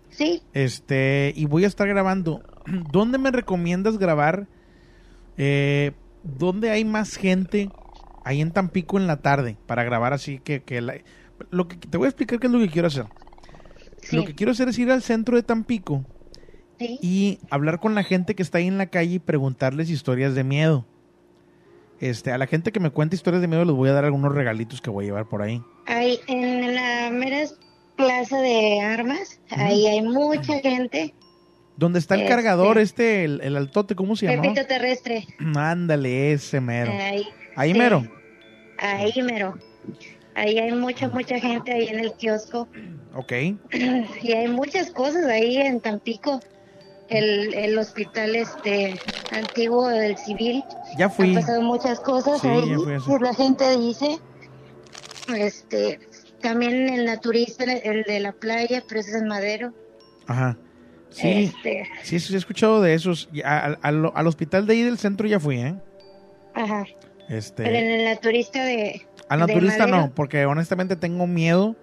Sí. Este, y voy a estar grabando. [clears throat] ¿Dónde me recomiendas grabar? Eh, ¿Dónde hay más gente ahí en Tampico en la tarde para grabar así que, que la- lo que te voy a explicar qué es lo que quiero hacer. Lo que quiero hacer es ir al centro de Tampico y hablar con la gente que está ahí en la calle y preguntarles historias de miedo. Este, a la gente que me cuenta historias de miedo les voy a dar algunos regalitos que voy a llevar por ahí. Ahí en la mera plaza de armas, ahí hay mucha gente. ¿Dónde está el Este. cargador este, el, el altote, cómo se llama? pito terrestre. [clears throat] Ándale, ese mero. Ahí, Ahí sí, mero. Ahí mero. Ahí hay mucha, mucha gente ahí en el kiosco. Ok. [clears throat] Y hay muchas cosas ahí en Tampico. El, el hospital este antiguo del civil. Ya fui. Han pasado muchas cosas Sí, ahí. pues la gente dice. Este, también el naturista, el de la playa, pero ese es en Madero. Ajá. Sí, Este, sí, sí, he escuchado de esos. Al- al, al hospital de ahí del centro ya fui, ¿eh? ajá. Este, Pero en el naturista de. al de naturista Madero, no, porque honestamente tengo miedo,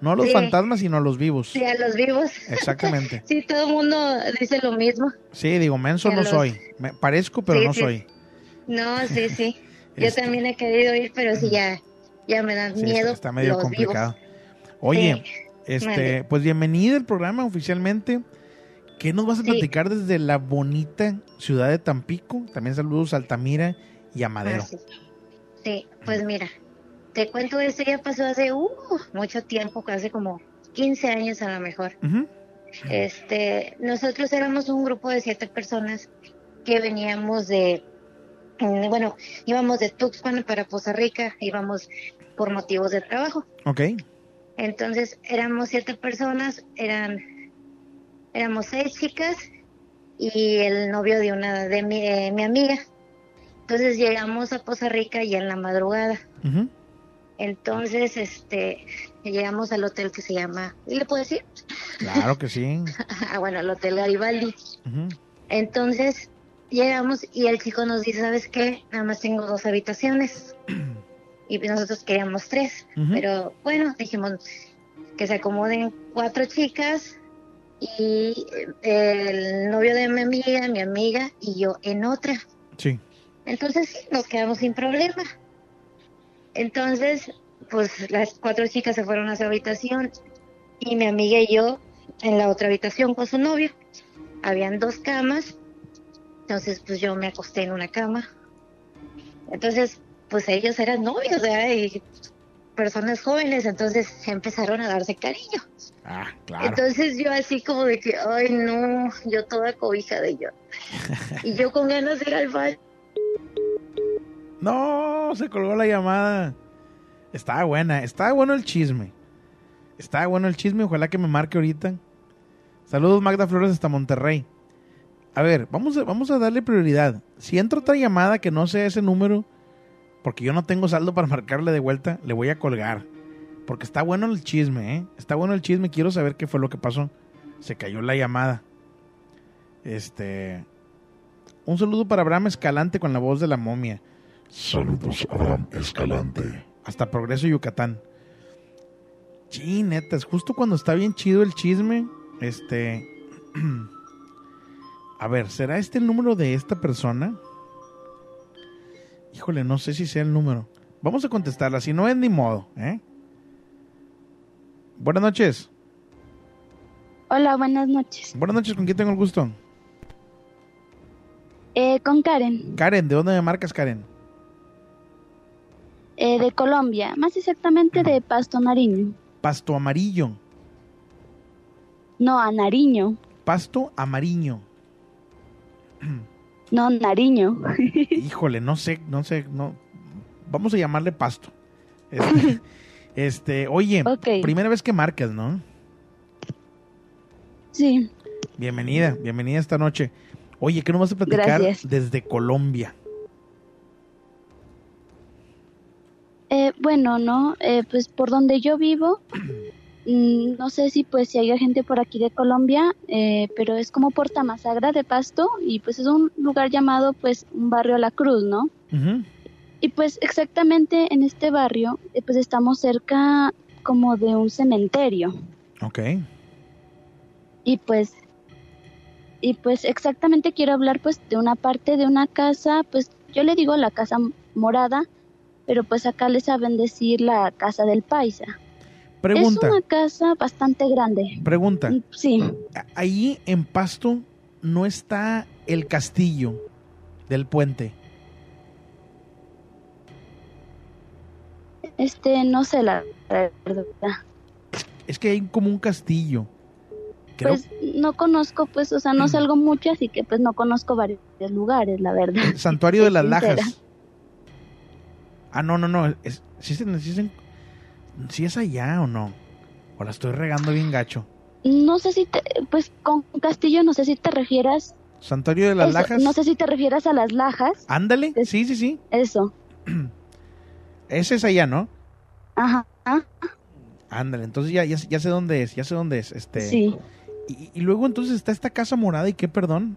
no a los Sí. fantasmas, sino a los vivos. Sí, a los vivos. [laughs] Exactamente. sí, todo el mundo dice lo mismo. Sí, digo, menso no los- soy. Me parezco, pero Sí, no sí. soy. No, sí, sí. [laughs] Yo Este- también he querido ir, pero sí ya, ya me dan miedo. está medio los complicado. vivos. Oye, este, Mande. pues bienvenido al programa oficialmente. ¿Qué nos vas a platicar desde la bonita ciudad de Tampico? También saludos a Altamira y a Madero. Ah. Sí, pues mira, te cuento esto ya pasó hace uh, mucho tiempo, casi como 15 años a lo mejor. Este, nosotros éramos un grupo de siete personas que veníamos de, mm, bueno, íbamos de Tuxpan para Poza Rica, íbamos por motivos de trabajo. Ok. Entonces éramos siete personas, eran, éramos seis chicas y el novio de una de mi, de mi amiga. Entonces llegamos a Poza Rica y en la madrugada. Ujú. Entonces, este, llegamos al hotel que se llama, ¿y le puedo decir? Claro que sí. [laughs] Ah, bueno, el hotel Garibaldi. Entonces llegamos y el chico nos dice, ¿sabes qué? Nada más tengo dos habitaciones. [clears throat] y nosotros queríamos tres. Pero bueno, dijimos que se acomoden cuatro chicas y eh, el novio de mi amiga, mi amiga y yo en otra. Sí. Entonces sí, nos quedamos sin problema. Entonces, pues las cuatro chicas se fueron a su habitación y mi amiga y yo en la otra habitación con su novio. Habían dos camas, entonces pues yo me acosté en una cama. Entonces, pues ellos eran novios, ¿verdad? Y personas jóvenes, entonces empezaron a darse cariño. Ah, claro. Entonces yo así como de que, ay no, yo toda cobija de yo. [laughs] y yo con ganas de ir al baño. No, se colgó la llamada. Estaba buena, estaba bueno el chisme. Estaba bueno el chisme, ojalá que me marque ahorita. Saludos Magda Flores hasta Monterrey. A ver, vamos a, vamos a darle prioridad. Si entra otra llamada que no sea ese número, porque yo no tengo saldo para marcarle de vuelta, le voy a colgar. Porque está bueno el chisme, ¿eh? Está bueno el chisme, quiero saber qué fue lo que pasó. Se cayó la llamada. Este... Un saludo para Abraham Escalante con la voz de la momia. Saludos, Abraham Escalante. Hasta Progreso Yucatán. Sí, neta, es justo cuando está bien chido el chisme. Este. [clears throat] A ver, ¿será este el número de esta persona? Híjole, no sé si sea el número. Vamos a contestarla, si no es ni modo, ¿eh? Buenas noches. Hola, buenas noches. Buenas noches, ¿con quién tengo el gusto? Eh, con Karen, Karen, ¿de dónde me marcas, Karen? Eh, de Colombia, más exactamente de Pasto Nariño. Pasto amarillo. No, a Nariño. Pasto amarillo. No, Nariño. [laughs] Híjole, no sé, no sé, no. Vamos a llamarle pasto. Este, [laughs] este, oye, primera vez que marcas, ¿no? Sí. Bienvenida, bienvenida esta noche. Oye, ¿qué nos vas a platicar Gracias. desde Colombia? Eh, bueno, no, eh, pues por donde yo vivo, [clears throat] mm, no sé si pues si hay gente por aquí de Colombia, eh, pero es como por Tamasagra de Pasto y pues es un lugar llamado pues un barrio La Cruz, ¿no? Y pues exactamente en este barrio pues estamos cerca como de un cementerio Ok. y pues y pues exactamente quiero hablar pues de una parte de una casa, pues yo le digo la casa morada, pero pues acá le saben decir la casa del paisa. Pregunta. Es una casa bastante grande. Pregunta. Sí. Ahí en Pasto no está el castillo del puente. Este, no sé la verdad. Es que hay como un castillo. Creo- Pues no conozco, pues, o sea, no salgo mucho, así que pues no conozco varios lugares, la verdad. Santuario de las. [laughs] Lajas. Ah, no, no, no. Es, ¿sí, sí se- sí es allá o no? O la estoy regando bien gacho. No sé si te, pues con castillo no sé si te refieras. Santuario de las eso, Lajas. No sé si te refieras a las lajas. Ándale. Sí, sí, sí. Eso. [clears throat] Ese es allá, ¿no? Ajá. Ándale. Entonces ya, ya, ya sé dónde es. Ya sé dónde es. Este. Sí. Y, y luego entonces está esta casa morada y qué, perdón.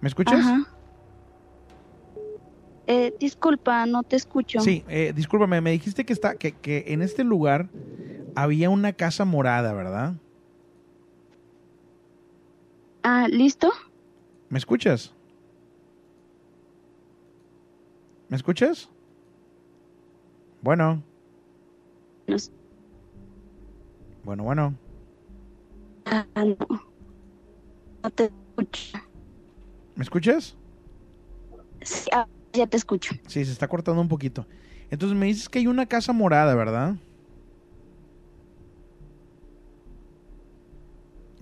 ¿Me escuchas? Ajá. Eh, disculpa, no te escucho. Sí, eh, discúlpame, me dijiste que está, que, que en este lugar había una casa morada, ¿verdad? Ah, ¿listo? ¿Me escuchas? ¿Me escuchas? Bueno. Bueno, bueno. Ah, no. No te escucho. ¿Me escuchas? Sí, ah, ya te escucho. Sí, se está cortando un poquito. Entonces me dices que hay una casa morada, ¿verdad?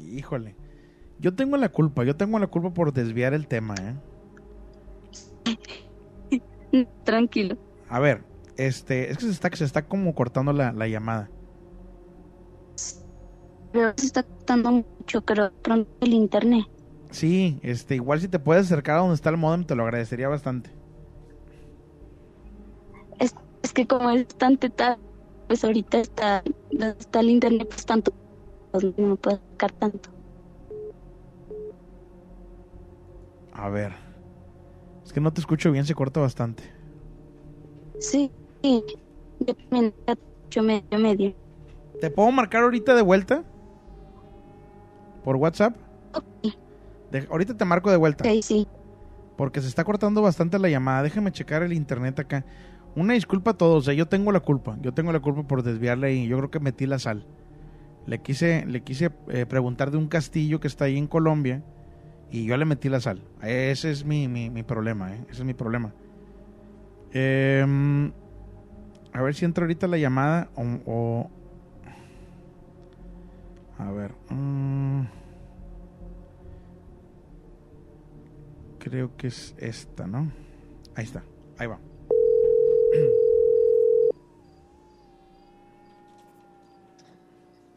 Híjole. Yo tengo la culpa, yo tengo la culpa por desviar el tema, ¿eh? [laughs] Tranquilo. A ver, este, es que se está, se está como cortando la, la llamada. Pero se está cortando mucho, creo, pronto el internet. Sí, este, igual si te puedes acercar a donde está el modem, te lo agradecería bastante. Es, es que como es tan tarde, pues ahorita está, está el internet, pues tanto, pues no me puedo sacar tanto. A ver. Es que no te escucho bien, se corta bastante. Sí. Yo también escucho medio, medio. ¿Te puedo marcar ahorita de vuelta? ¿Por WhatsApp? De- ahorita te marco de vuelta. Sí, sí. Porque se está cortando bastante la llamada. Déjame checar el internet acá. Una disculpa a todos, o sea, yo tengo la culpa. Yo tengo la culpa por desviarle y yo creo que metí la sal. Le quise, le quise eh, preguntar de un castillo que está ahí en Colombia y yo le metí la sal. Ese es mi, mi, mi problema, ¿eh? Ese es mi problema. Em, a ver si entra ahorita la llamada o... o- A ver. mm, creo que es esta, ¿no? Ahí está, ahí va. [clears throat]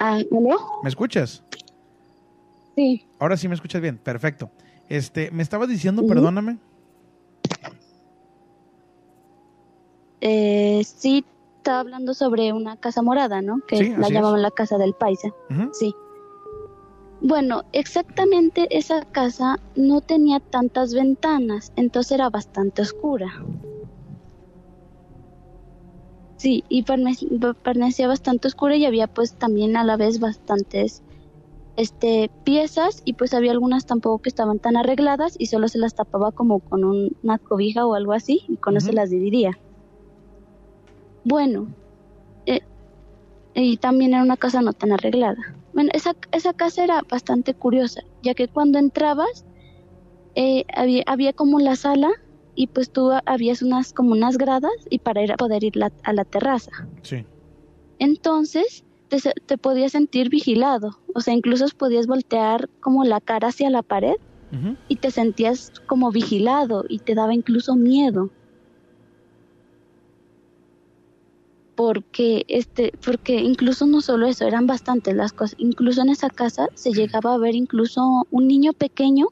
Ah, ¿Me escuchas? Sí. Ahora sí me escuchas bien, perfecto. Este, me estabas diciendo, perdóname. Eh, sí, estaba hablando sobre una casa morada, ¿no? Que sí, la llamaban la casa del paisa. Sí. Bueno, exactamente esa casa no tenía tantas ventanas, entonces era bastante oscura. Sí, y permanecía bastante oscura y había pues también a la vez bastantes este piezas y pues había algunas tampoco que estaban tan arregladas y solo se las tapaba como con un- una cobija o algo así y con eso Ujú. las dividía. Bueno, eh, y también era una casa no tan arreglada. Bueno, esa, esa casa era bastante curiosa, ya que cuando entrabas eh, había, había como la sala y pues tú habías unas como unas gradas y para ir a poder ir la- a la terraza. Sí. Entonces te, te podías sentir vigilado, o sea, incluso podías voltear como la cara hacia la pared y te sentías como vigilado y te daba incluso miedo. Porque este, porque incluso no solo eso, eran bastantes las cosas. Incluso en esa casa se llegaba a ver incluso un niño pequeño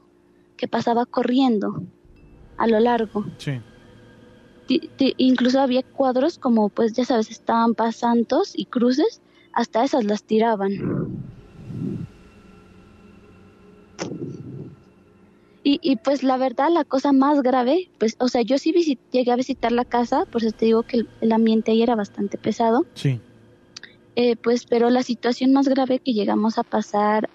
que pasaba corriendo a lo largo. Sí. Incluso había cuadros como pues ya sabes, estampas, santos y cruces, hasta esas las tiraban. Y, y pues la verdad, la cosa más grave, pues, o sea, yo sí llegué a visitar la casa, por eso te digo que el, el ambiente ahí era bastante pesado, Sí. eh, pues, pero la situación más grave que llegamos a pasar,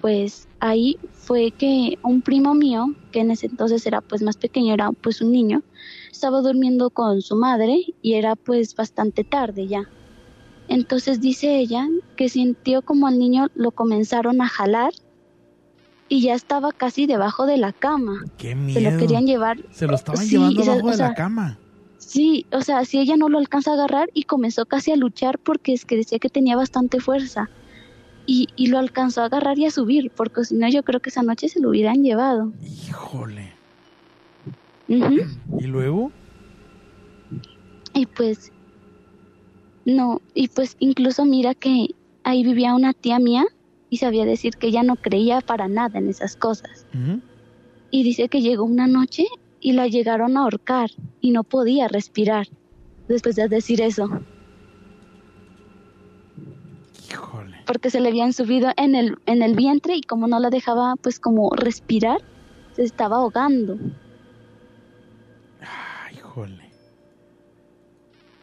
pues, ahí fue que un primo mío, que en ese entonces era pues más pequeño, era pues un niño, estaba durmiendo con su madre y era pues bastante tarde ya. Entonces dice ella que sintió como al niño lo comenzaron a jalar y ya estaba casi debajo de la cama. Qué Se miedo. lo querían llevar. Se lo estaban Sí, llevando o sea, de la cama. Sí, o sea, si ella no lo alcanza a agarrar y comenzó casi a luchar porque es que decía que tenía bastante fuerza. Y, y lo alcanzó a agarrar y a subir, porque si no yo creo que esa noche se lo hubieran llevado. Híjole. ¿Y luego? Y pues, no, y pues incluso mira que ahí vivía una tía mía y sabía decir que ella no creía para nada en esas cosas. Y dice que llegó una noche y la llegaron a ahorcar y no podía respirar después de decir eso. Híjole. Porque se le habían subido en el, en el vientre y como no la dejaba pues como respirar, se estaba ahogando. Ay, híjole.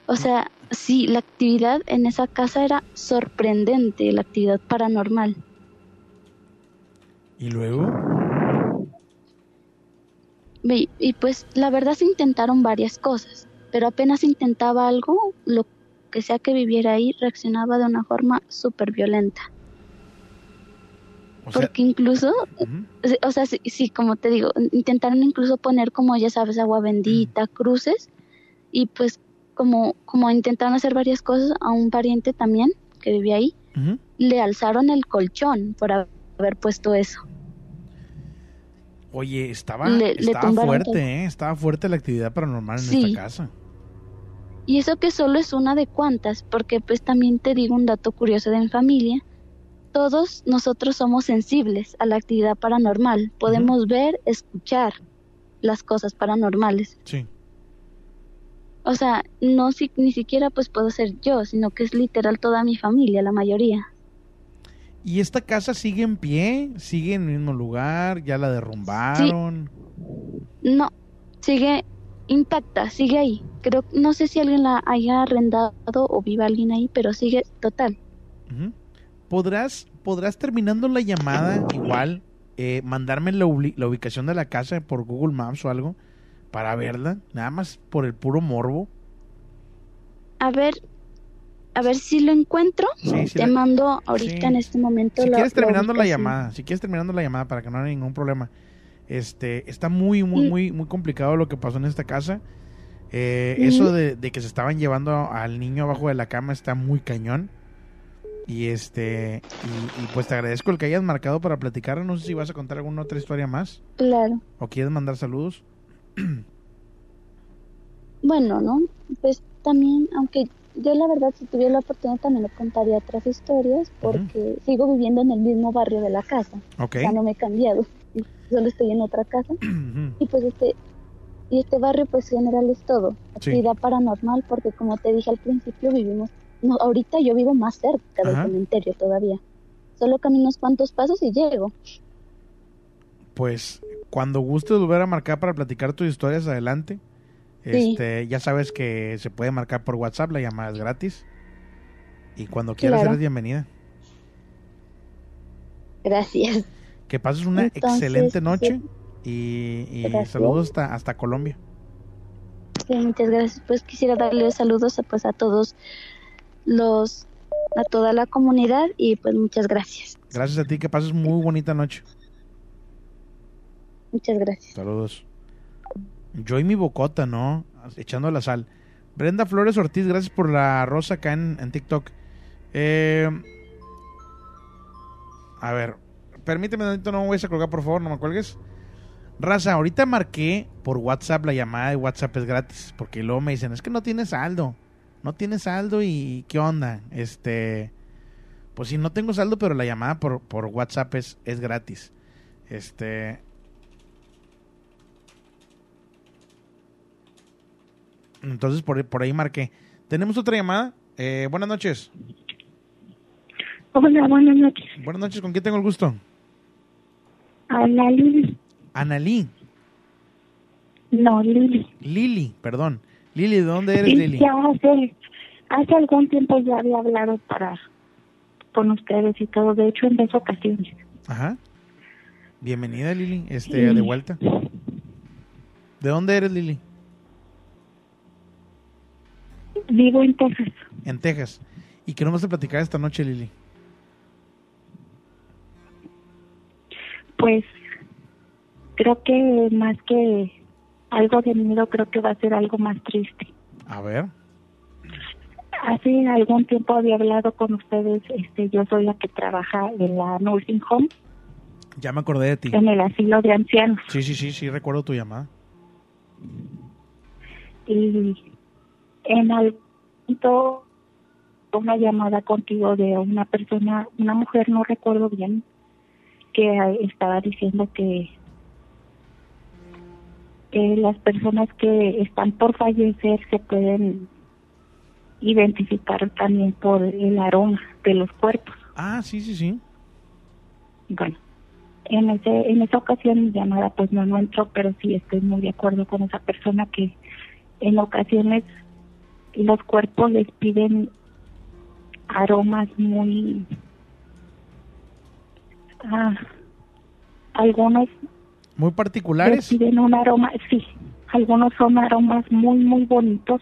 O sea, sí, la actividad en esa casa era sorprendente, la actividad paranormal. ¿Y luego? Y pues la verdad se intentaron varias cosas, pero apenas intentaba algo, lo que sea que viviera ahí reaccionaba de una forma súper violenta. O sea, Porque incluso, o sea, sí, sí, como te digo, intentaron incluso poner como, ya sabes, agua bendita, cruces, y pues como, como intentaron hacer varias cosas a un pariente también que vivía ahí, le alzaron el colchón por haber puesto eso. Oye, estaba, Le- estaba fuerte, todo. ¿eh? Estaba fuerte la actividad paranormal en Sí. esta casa. Y eso que solo es una de cuantas, porque pues también te digo un dato curioso de mi familia. Todos nosotros somos sensibles a la actividad paranormal. Podemos ver, escuchar las cosas paranormales. Sí. O sea, no si- ni siquiera pues puedo ser yo, sino que es literal toda mi familia, la mayoría. ¿Y esta casa sigue en pie? ¿Sigue en el mismo lugar? ¿Ya la derrumbaron? No, sigue intacta, sigue ahí. Creo, no sé si alguien la haya arrendado o viva alguien ahí, pero sigue total. ¿Podrás, ¿Podrás terminando la llamada igual eh, mandarme la ubicación de la casa por Google Maps o algo para verla? Nada más por el puro morbo. A ver, a ver si lo encuentro. Sí, sí Te la- mando ahorita sí. en este momento Si quieres terminando la llamada, si quieres terminando la llamada para que no haya ningún problema. Este, está muy, muy, Mm. muy, muy complicado lo que pasó en esta casa. Eh. Eso de, de que se estaban llevando al niño abajo de la cama está muy cañón. Y este, y, y pues te agradezco el que hayas marcado para platicar. No sé si vas a contar alguna otra historia más Claro. o quieres mandar saludos. [clears throat] Bueno, ¿no? Pues también, aunque yo la verdad si tuviera la oportunidad también le contaría otras historias porque sigo viviendo en el mismo barrio de la casa. Ok. Ya no me he cambiado, solo estoy en otra casa. [clears throat] y pues este y este barrio pues general es todo, Sí. actividad paranormal porque como te dije al principio vivimos no, ahorita yo vivo más cerca del cementerio todavía. Solo camino unos cuantos pasos y llego. Pues cuando gustes volver a marcar para platicar tus historias adelante, Sí. este, ya sabes que se puede marcar por WhatsApp, la llamada es gratis. Y cuando quieras Claro. eres bienvenida. Gracias. Que pases una Entonces, excelente noche sí. y, saludos hasta, hasta Colombia. Sí, muchas gracias. Pues quisiera darle saludos a, pues a todos los a toda la comunidad y pues muchas gracias. Gracias a ti, que pases muy bonita noche. Muchas gracias. Saludos. Yo y mi bocota, ¿no? Echando la sal. Brenda Flores Ortiz, gracias por la rosa acá en, en TikTok. Eh, a ver, permíteme un momento, no me vayas a colgar, por favor, no me cuelgues. Raza, ahorita marqué por WhatsApp, la llamada de WhatsApp es gratis, porque luego me dicen, es que no tienes saldo, no tienes saldo y ¿qué onda? Este, pues sí, no tengo saldo, pero la llamada por, por WhatsApp es, es gratis. Este, Entonces por, por ahí marqué. Tenemos otra llamada. Eh, buenas noches. Hola, buenas noches. Buenas noches, ¿con quién tengo el gusto? Habla Lili. Analí. No, Lili. Lili, perdón. Lili, ¿de dónde eres, Sí, Lili? Ya hace, hace algún tiempo ya había hablado para con ustedes y todo, de hecho en dos ocasiones. Ajá. Bienvenida, Lili. Este, Sí. de vuelta. ¿De dónde eres, Lili? Vivo en Texas. En Texas. ¿Y qué nos vas a platicar esta noche, Lili? Pues creo que más que algo de miedo, creo que va a ser algo más triste. A ver. Hace algún tiempo había hablado con ustedes, este, yo soy la que trabaja en la nursing home, Ya me acordé de ti. en el asilo de ancianos. Sí, sí, sí, sí, recuerdo tu llamada. y en algún momento una llamada contigo de una persona, una mujer, no recuerdo bien, que estaba diciendo que que las personas que están por fallecer se pueden identificar también por el aroma de los cuerpos. Ah, sí, sí, sí. Bueno, en ese en esa ocasión mi llamada pues no no entró, pero sí estoy muy de acuerdo con esa persona que en ocasiones los cuerpos les piden aromas muy ah, algunos Muy les particulares. piden un aroma, sí, algunos son aromas muy muy bonitos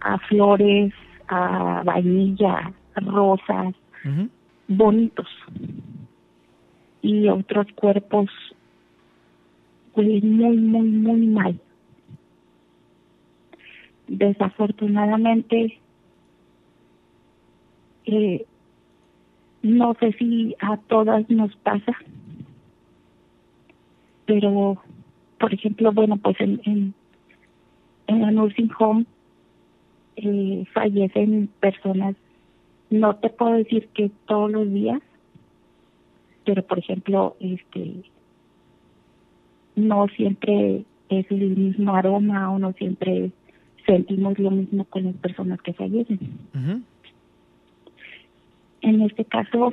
a flores, a vainilla, rosas, bonitos. Y otros cuerpos huelen muy muy muy mal desafortunadamente eh, no sé si a todas nos pasa pero por ejemplo bueno pues en en, en nursing home eh, fallecen personas no te puedo decir que todos los días pero por ejemplo este no siempre es el mismo aroma o no siempre sentimos lo mismo con las personas que fallecen. En este caso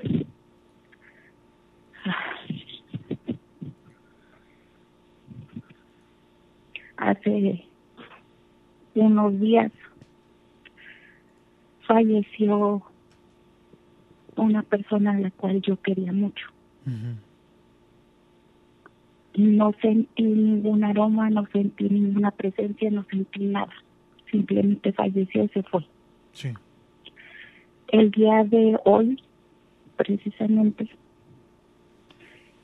hace unos días falleció una persona a la cual yo quería mucho. No sentí ningún aroma, no sentí ninguna presencia, no sentí nada. Simplemente falleció y se fue. Sí. El día de hoy, precisamente,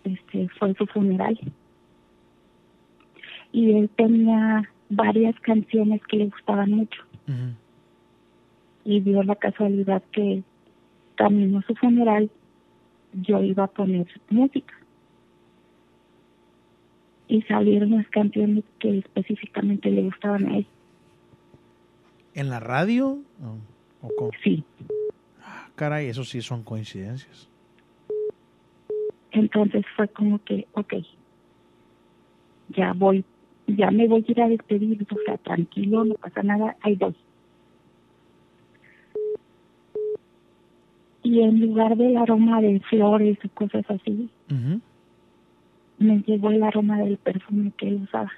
este fue su funeral. Y él tenía varias canciones que le gustaban mucho. Y dio la casualidad que camino a su funeral, yo iba a poner música. y salieron las canciones que específicamente le gustaban a él. ¿En la radio? ¿O, cómo? Sí. Ah, caray, eso sí son coincidencias. Entonces fue como que, ok, ya voy, ya me voy a ir a despedir, o sea, tranquilo, no pasa nada, ahí voy. Y en lugar del aroma de flores y cosas así, me llegó el aroma del perfume que él usaba.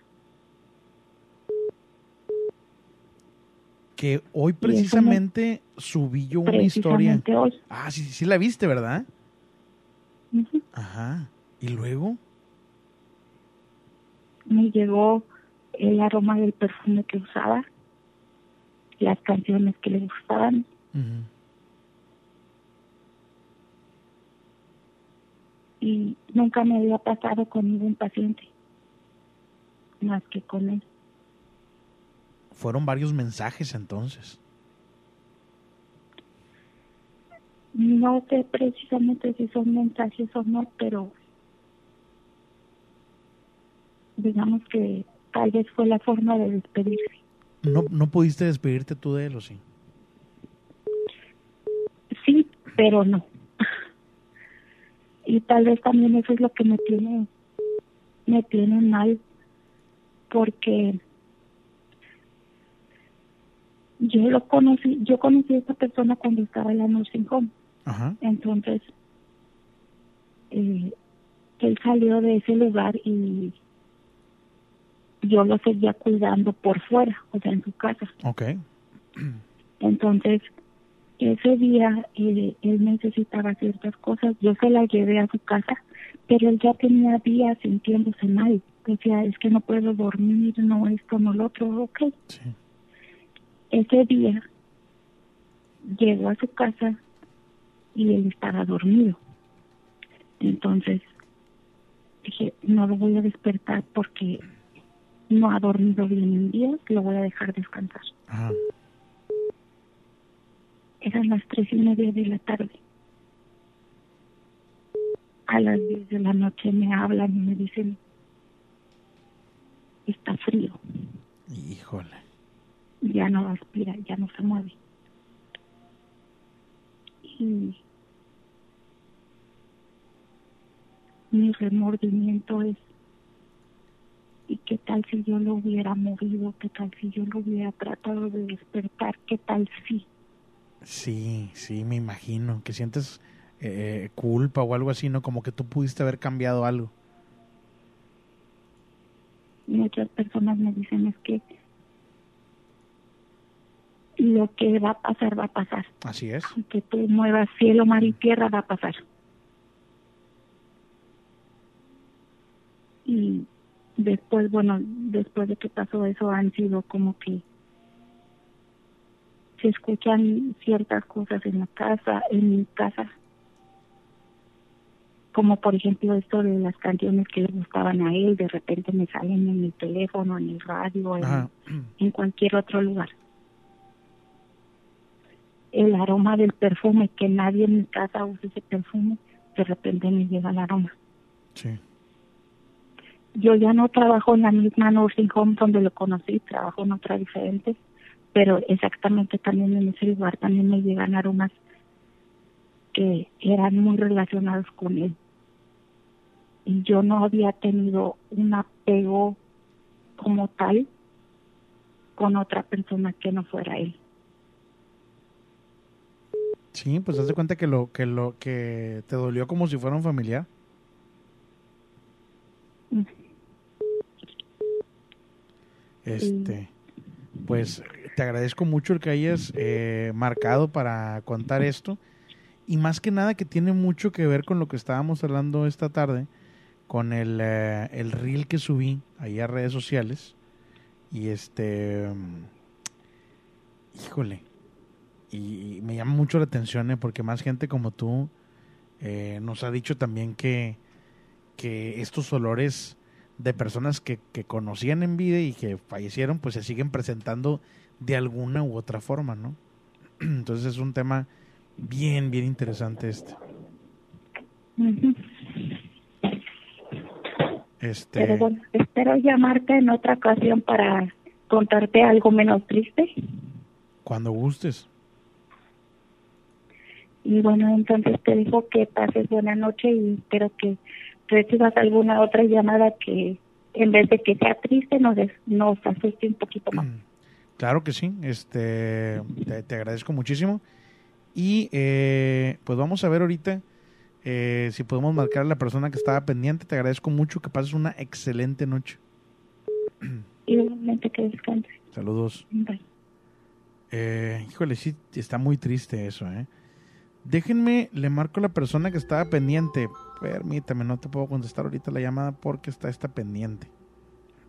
Que hoy precisamente subí yo una historia. Hoy. Ah, sí, sí la viste, ¿verdad? Ajá. ¿Y luego? me llegó el aroma del perfume que usaba, las canciones que le gustaban, y nunca me había pasado con ningún paciente, más que con él. Fueron varios mensajes entonces. No sé precisamente si son mensajes o no, pero digamos que tal vez fue la forma de despedirse. ¿No, ¿No pudiste despedirte tú de él o sí? Sí, pero no. Y tal vez también eso es lo que me tiene me tiene mal porque yo lo conocí, yo conocí a esta persona cuando estaba en la nursing home. Ajá. Entonces, eh, él salió de ese lugar y yo lo seguía cuidando por fuera, o sea, en su casa. Ok. Entonces, ese día eh, él necesitaba ciertas cosas, yo se las llevé a su casa, pero él ya tenía días sintiéndose mal. Decía, es que no puedo dormir, no esto, no lo otro, ok. Ese día llegó a su casa y él estaba dormido. Entonces dije, no lo voy a despertar porque no ha dormido bien en días, lo voy a dejar descansar. Ajá. Eran las tres y media de la tarde. A las diez de la noche me hablan y me dicen, está frío, Híjole. Ya no aspira, ya no se mueve. Y mi remordimiento es, ¿y qué tal si yo lo hubiera movido? ¿Qué tal si yo lo hubiera tratado de despertar? ¿Qué tal si? Sí, sí, me imagino. Que sientes eh, culpa o algo así, ¿no? Como que tú pudiste haber cambiado algo. muchas personas me dicen es que lo que va a pasar va a pasar Así es. que tú muevas cielo mar y tierra va a pasar y después bueno después de que pasó eso han sido como que se escuchan ciertas cosas en la casa en mi casa como por ejemplo esto de las canciones que le gustaban a él, de repente me salen en el teléfono, en el radio, en cualquier otro lugar. El aroma del perfume, que nadie en mi casa usa ese perfume, de repente me llega el aroma. Sí. Yo ya no trabajo en la misma nursing home donde lo conocí, trabajo en otra diferente, pero exactamente también en ese lugar también me llegan aromas que eran muy relacionados con él. Y yo no había tenido un apego como tal con otra persona que no fuera él. Sí, pues haz de cuenta que lo que lo que te dolió como si fuera un familiar. Este, pues te agradezco mucho el que hayas eh, marcado para contar esto y más que nada que tiene mucho que ver con lo que estábamos hablando esta tarde con el, eh, el reel que subí ahí a redes sociales y este mm, híjole y, me llama mucho la atención eh, porque más gente como tú eh, nos ha dicho también que, que estos olores de personas que, que conocían en vida y que fallecieron, pues se siguen presentando de alguna u otra forma, ¿no? [clears throat] Entonces es un tema bien, bien interesante este. Este, Pero bueno, espero llamarte en otra ocasión para contarte algo menos triste. Cuando gustes. Y bueno, entonces te dijo que pases buena noche y espero que recibas alguna otra llamada que en vez de que sea triste nos, des- nos asuste un poquito más. Claro que sí, este, te, te agradezco muchísimo. Y eh, pues vamos a ver ahorita eh, si podemos marcar a la persona que estaba pendiente. Te agradezco mucho, que pases una excelente noche. [clears throat] Igualmente que descanses. Saludos. Bye. Eh, híjole, sí, está muy triste eso, ¿eh? Déjenme, le marco a la persona que estaba pendiente. Permítame, no te puedo contestar ahorita la llamada porque está esta pendiente.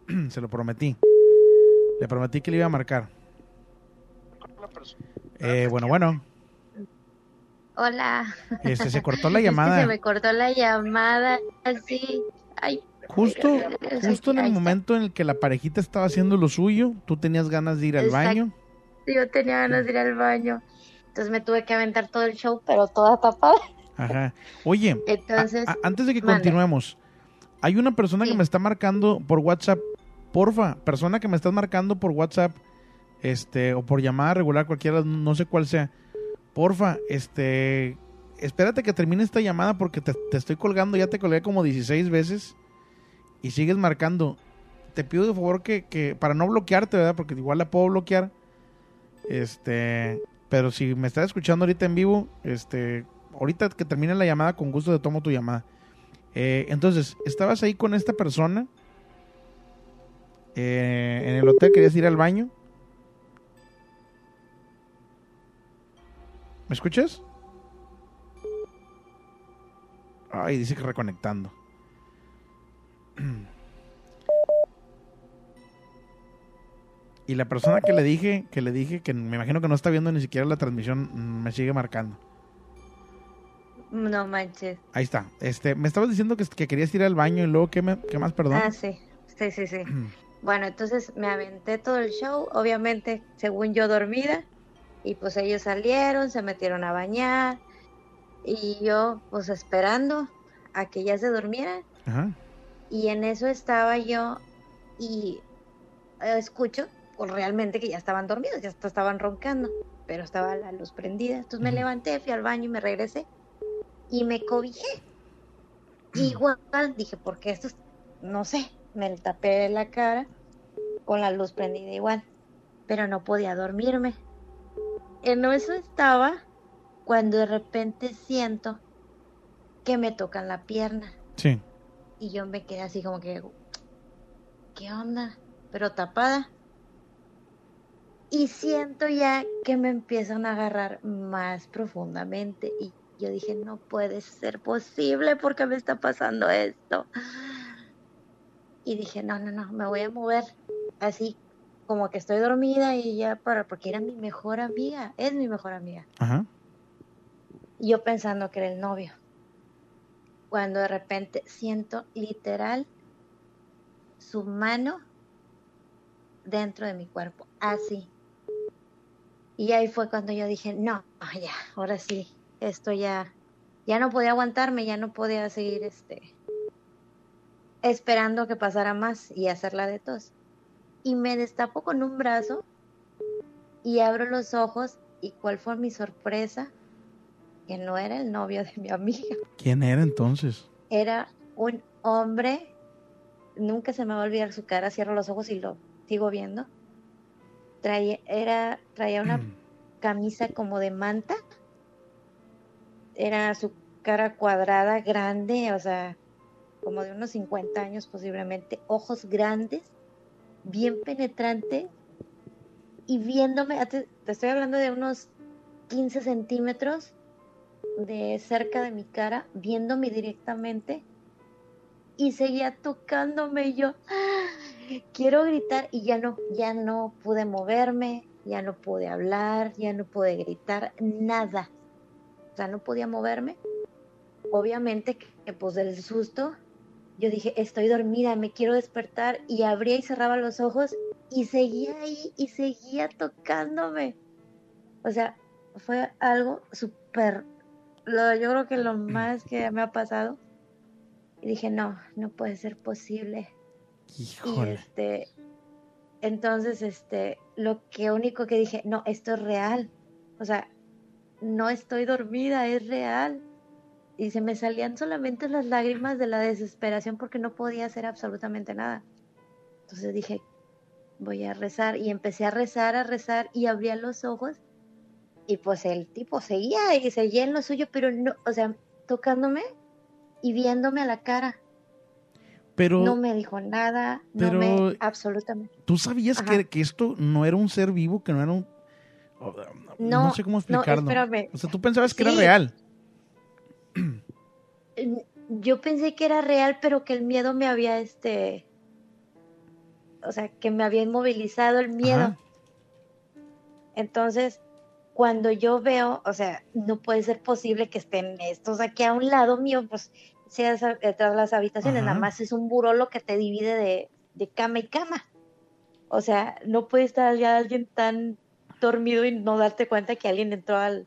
[clears throat] Se lo prometí. Le prometí que le iba a marcar. Eh, bueno, bueno. Hola. Este, se cortó la [laughs] Es que llamada. se me cortó la llamada, así. Ay, Justo, justo en el momento en el que la parejita estaba haciendo lo suyo, tú tenías ganas de ir al Exacto. baño. Yo tenía ganas de ir al baño. Entonces me tuve que aventar todo el show, pero toda tapada. Ajá. Oye, Entonces, a- a- antes de que mande. continuemos, hay una persona que me está marcando por WhatsApp. Porfa, persona que me estás marcando por WhatsApp, este, o por llamada regular, cualquiera, no sé cuál sea. Porfa, este, espérate que termine esta llamada porque te, te estoy colgando, ya te colgué como 16 veces y sigues marcando. Te pido de favor que, que para no bloquearte, ¿verdad? Porque igual la puedo bloquear. Este, pero si me estás escuchando ahorita en vivo, este, ahorita que termine la llamada, con gusto te tomo tu llamada. Eh, entonces, estabas ahí con esta persona eh, en el hotel, querías ir al baño. ¿Me escuchas? Ay, dice que reconectando. [clears throat] Y la persona que le dije, que le dije que me imagino que no está viendo ni siquiera la transmisión, mm, me sigue marcando. No manches. Ahí está. Este, me estabas diciendo que, que querías ir al baño y luego qué, me- qué más, perdón. Ah, sí. Sí, sí, sí. Bueno, entonces me aventé todo el show, obviamente, según yo dormida. Y pues ellos salieron, se metieron a bañar. Y yo, pues esperando a que ya se durmieran. Ajá. Y en eso estaba yo y eh, escucho pues, realmente que ya estaban dormidos, ya estaban roncando, pero estaba la luz prendida. Entonces me levanté, fui al baño y me regresé y me cobijé. Igual dije, porque esto, es- no sé, me tapé la cara con la luz prendida igual, pero no podía dormirme. En eso estaba cuando de repente siento que me tocan la pierna. Sí. Y yo me quedé así como que, ¿qué onda? Pero tapada. Y siento ya que me empiezan a agarrar más profundamente. Y yo dije, no puede ser posible porque me está pasando esto. Y dije, no, no, no, me voy a mover así como que estoy dormida y ya para, porque era mi mejor amiga, es mi mejor amiga. Ajá. Yo pensando que era el novio. Cuando de repente siento literal su mano dentro de mi cuerpo, así. Y ahí fue cuando yo dije, no, ya, ahora sí, esto ya, ya no podía aguantarme, ya no podía seguir este esperando que pasara más y hacerla de tos. Y me destapo con un brazo y abro los ojos y cuál fue mi sorpresa, que no era el novio de mi amiga, ¿Quién era entonces? era un hombre, nunca se me va a olvidar su cara, cierro los ojos y lo sigo viendo. Traía, era, traía una camisa como de manta, era su cara cuadrada, grande, o sea, como de unos 50 años posiblemente, ojos grandes, bien penetrante y viéndome, te, te estoy hablando de unos 15 centímetros de cerca de mi cara, viéndome directamente y seguía tocándome y yo ¡ah! Quiero gritar y ya no, ya no pude moverme, ya no pude hablar, ya no pude gritar, nada. O sea, no podía moverme. Obviamente que, pues del susto yo dije, estoy dormida, me quiero despertar y abría y cerraba los ojos y seguía ahí y seguía tocándome. O sea, fue algo súper, yo creo que lo más que me ha pasado. Y dije, no, no puede ser posible. Y este, Entonces, este, lo que único que dije, no, esto es real. O sea, no estoy dormida, es real. Y se me salían solamente las lágrimas de la desesperación porque no podía hacer absolutamente nada. Entonces dije, voy a rezar. Y empecé a rezar, a rezar y abría los ojos. Y pues el tipo seguía y seguía en lo suyo, pero no, o sea, tocándome y viéndome a la cara. Pero, no me dijo nada, no me, absolutamente. ¿tú sabías que, que esto no era un ser vivo, que no era un... No, No, sé cómo no, explicarlo. espérame. o sea, tú pensabas que Sí. era real. Yo pensé que era real, pero que el miedo me había, este, o sea, que me había inmovilizado el miedo. Ajá. Entonces, cuando yo veo, o sea, no puede ser posible que estén estos aquí a un lado mío, pues, sea esa- detrás de las habitaciones, Ajá. nada más es un buró lo que te divide de, de cama y cama. O sea, no puede estar ya alguien tan dormido y no darte cuenta que alguien entró al,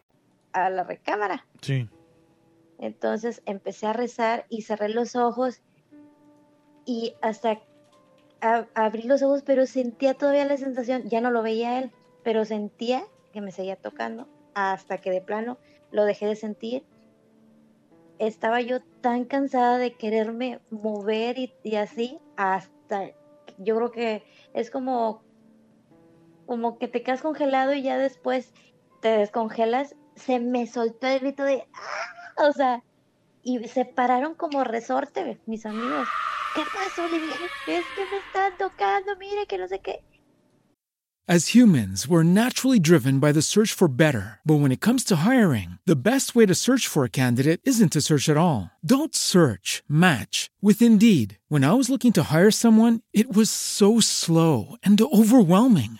A la recámara. Sí. Entonces empecé a rezar y cerré los ojos y hasta a- abrí los ojos, pero sentía todavía la sensación, ya no lo veía él, pero sentía que me seguía tocando hasta que de plano lo dejé de sentir. Estaba yo tan cansada de quererme mover y, y así hasta, yo creo que es como, como que te quedas congelado y ya después te descongelas, se me soltó el grito de ¡ah! o sea, y se pararon como resorte mis amigos. ¿Qué pasó? Le dije, es que me están tocando, mire que no sé qué. As humans, we're naturally driven by the search for better. But when it comes to hiring, the best way to search for a candidate isn't to search at all. Don't search, match with Indeed. When I was looking to hire someone, it was so slow and overwhelming.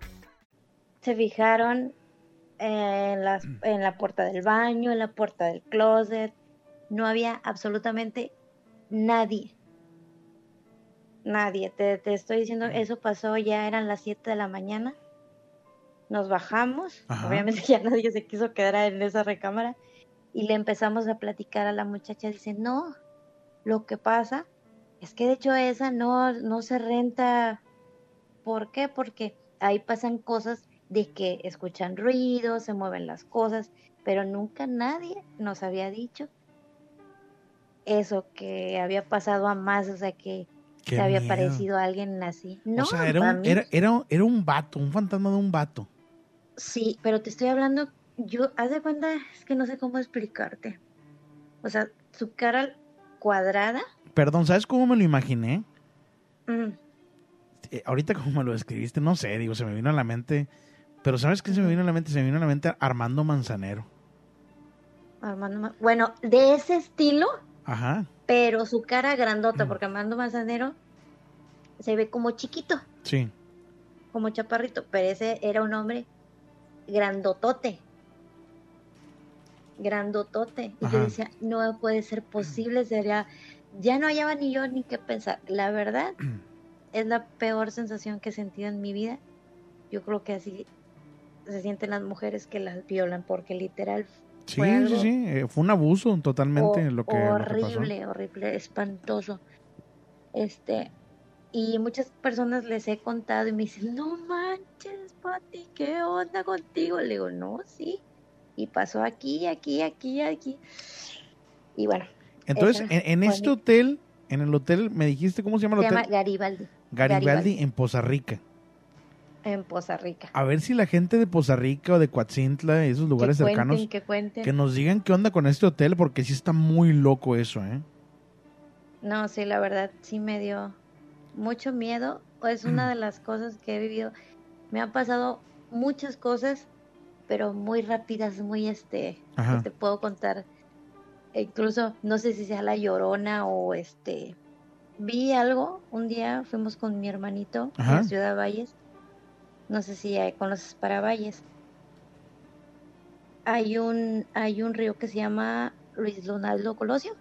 Se fijaron en, las, en la puerta del baño, en la puerta del closet. No había absolutamente nadie. Nadie. Te, te estoy diciendo, eso pasó, ya eran las 7 de la mañana. nos bajamos, Ajá. obviamente [laughs] ya nadie se quiso quedar en esa recámara y le empezamos a platicar a la muchacha, dice, no, lo que pasa es que de hecho esa no, no se renta, ¿por qué? Porque ahí pasan cosas de que escuchan ruidos, se mueven las cosas, pero nunca nadie nos había dicho eso que había pasado a más, o sea que Qué se había miedo. aparecido alguien así. No, o sea, era un, mí- era, era, era un vato, un fantasma de un vato. Sí, pero te estoy hablando, yo, haz de cuenta, es que no sé cómo explicarte. O sea, su cara cuadrada, Perdón, ¿sabes cómo me lo imaginé? mm, Eh, ahorita como me lo describiste, no sé, digo, se me vino a la mente. Pero ¿sabes qué se me vino a la mente? Se me vino a la mente Armando Manzanero. Armando Ma- bueno, de ese estilo, Ajá, pero su cara grandota, porque Armando Manzanero se ve como chiquito, sí. como chaparrito, pero ese era un hombre grandotote. Grandotote. Y yo decía, no puede ser posible, sería, ya no hallaba ni yo ni qué pensar. La verdad, [clears throat] es la peor sensación que he sentido en mi vida. Yo creo que así se sienten las mujeres que las violan, porque literal Sí, fue sí, algo sí. eh, fue un abuso totalmente ho- lo, que, lo que pasó. horrible, horrible, espantoso. Este, y muchas personas les he contado y me dicen, no manches, Pati, ¿qué onda contigo? Le digo, no, sí. Y pasó aquí, aquí, aquí, aquí. Y bueno. Entonces, en, en este mi- hotel, en el hotel, me dijiste, ¿cómo se llama se el llama hotel? Garibaldi. Garibaldi, en Poza Rica. En Poza Rica. A ver si la gente de Poza Rica o de Coatzintla, esos lugares que cercanos, cuenten, que cuenten. que nos digan qué onda con este hotel, porque sí está muy loco eso, ¿eh? No, sí, la verdad sí me dio mucho miedo. Es una de [clears throat] las cosas que he vivido. Me han pasado muchas cosas, pero muy rápidas, muy este, Ajá. que te puedo contar. E incluso no sé si sea la llorona o este. Vi algo un día, fuimos con mi hermanito Ajá. a Ciudad Valles. No sé si conoces para Valles. Hay un, hay un río que se llama Luis Donaldo Colosio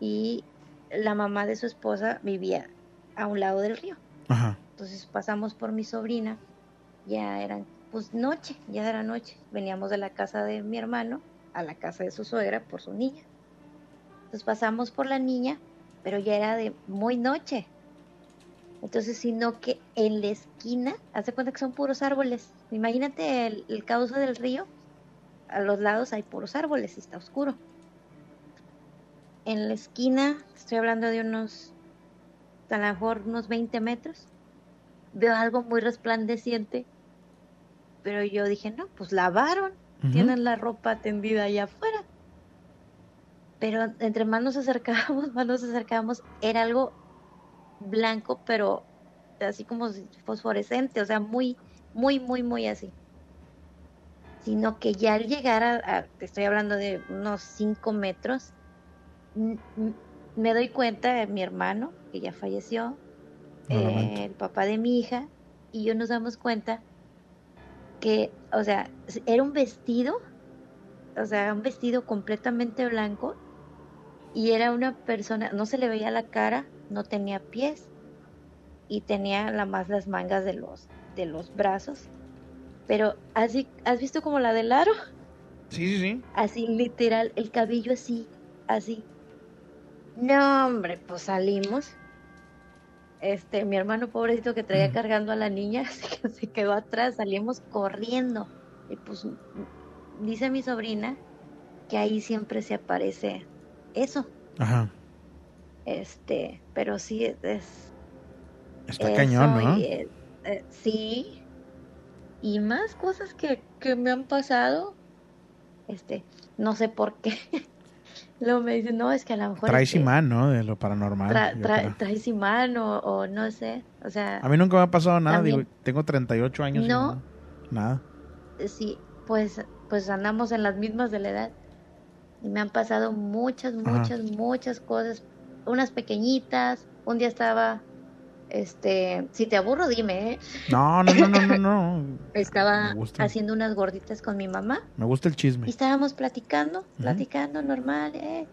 y la mamá de su esposa vivía a un lado del río. Ajá. Entonces pasamos por mi sobrina, ya eran pues noche, ya era noche. Veníamos de la casa de mi hermano a la casa de su suegra por su niña. Entonces pasamos por la niña, pero ya era de muy noche. Entonces, sino que en la esquina, hace cuenta que son puros árboles. Imagínate el, el cauce del río, a los lados hay puros árboles y está oscuro. En la esquina, estoy hablando de unos, a lo mejor unos 20 metros, veo algo muy resplandeciente, pero yo dije, no, pues lavaron, Ujú. tienen la ropa tendida allá afuera. Pero entre más nos acercábamos, [laughs] más nos acercábamos, era algo blanco, pero así como fosforescente, o sea, muy, muy, muy, muy así. Sino que ya al llegar a, a- te estoy hablando de unos 5 metros, me doy cuenta de mi hermano, que ya falleció, eh, el papá de mi hija, y yo nos damos cuenta que, o sea, era un vestido, o sea, un vestido completamente blanco, y era una persona, no se le veía la cara, no tenía pies, y tenía la más las mangas de los, de los brazos. Pero así, ¿has visto como la del aro? Sí, sí, sí. Así literal, el cabello así, así. No, hombre, pues salimos. Este, mi hermano pobrecito que traía cargando a la niña [laughs] se, se quedó atrás, salimos corriendo. Y pues dice mi sobrina que ahí siempre se aparece eso. Ajá. Este, pero sí es. Está cañón, ¿no? y, eh, eh, sí. Y más cosas que, que me han pasado. Este, no sé por qué. [laughs] Luego me dicen, no, es que a lo mejor. Traes este, imán, ¿no? De lo paranormal. tra- tra- traes imán o, o no sé. O sea, A mí nunca me ha pasado nada, También- digo, tengo 38 años. y No. Nada. sí, pues, pues andamos en las mismas de la edad. Y me han pasado muchas, Ajá. muchas, muchas cosas. Unas pequeñitas. Un día estaba, este, si te aburro, dime, ¿eh? No, no, no, no, no, no. [laughs] Estaba haciendo unas gorditas con mi mamá. Me gusta el chisme. Y estábamos platicando, platicando normal, ¿eh?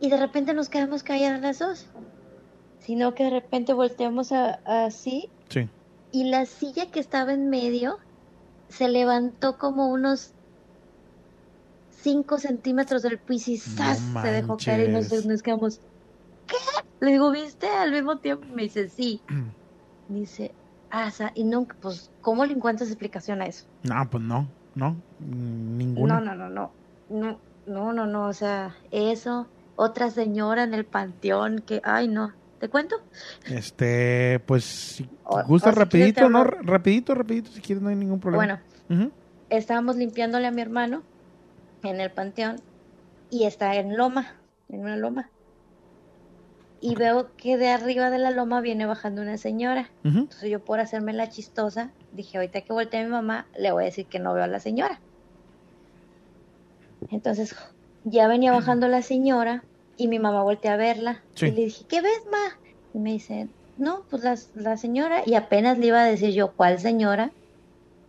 Y de repente nos quedamos calladas las dos. Sino que de repente volteamos a- así Sí. y la silla que estaba en medio se levantó como unos 5 centímetros del piso y ¡zas! se dejó caer y nos, quedamos, ¿qué? Le digo, ¿viste? Al mismo tiempo me dice, sí. [clears throat] Dice, ah, sa- y nunca, pues, ¿cómo le encuentras explicación a eso? No, pues no, no, ninguna. No, no, no, no, no, no, no, no, o sea, eso, otra señora en el panteón que, ay, no, ¿te cuento? Este, pues si O- gusta o si rapidito, no, rapidito, rapidito, si quieres no hay ningún problema. Bueno, estábamos limpiándole a mi hermano en el panteón y está en loma, en una loma. Y veo que de arriba de la loma viene bajando una señora. Ujú. Entonces yo por hacerme la chistosa, dije, ahorita que voltee a mi mamá, le voy a decir que no veo a la señora. Entonces ya venía bajando la señora y mi mamá voltea a verla. Sí. Y le dije, ¿qué ves, ma? Y me dice, no, pues la, la señora. Y apenas le iba a decir yo, ¿cuál señora?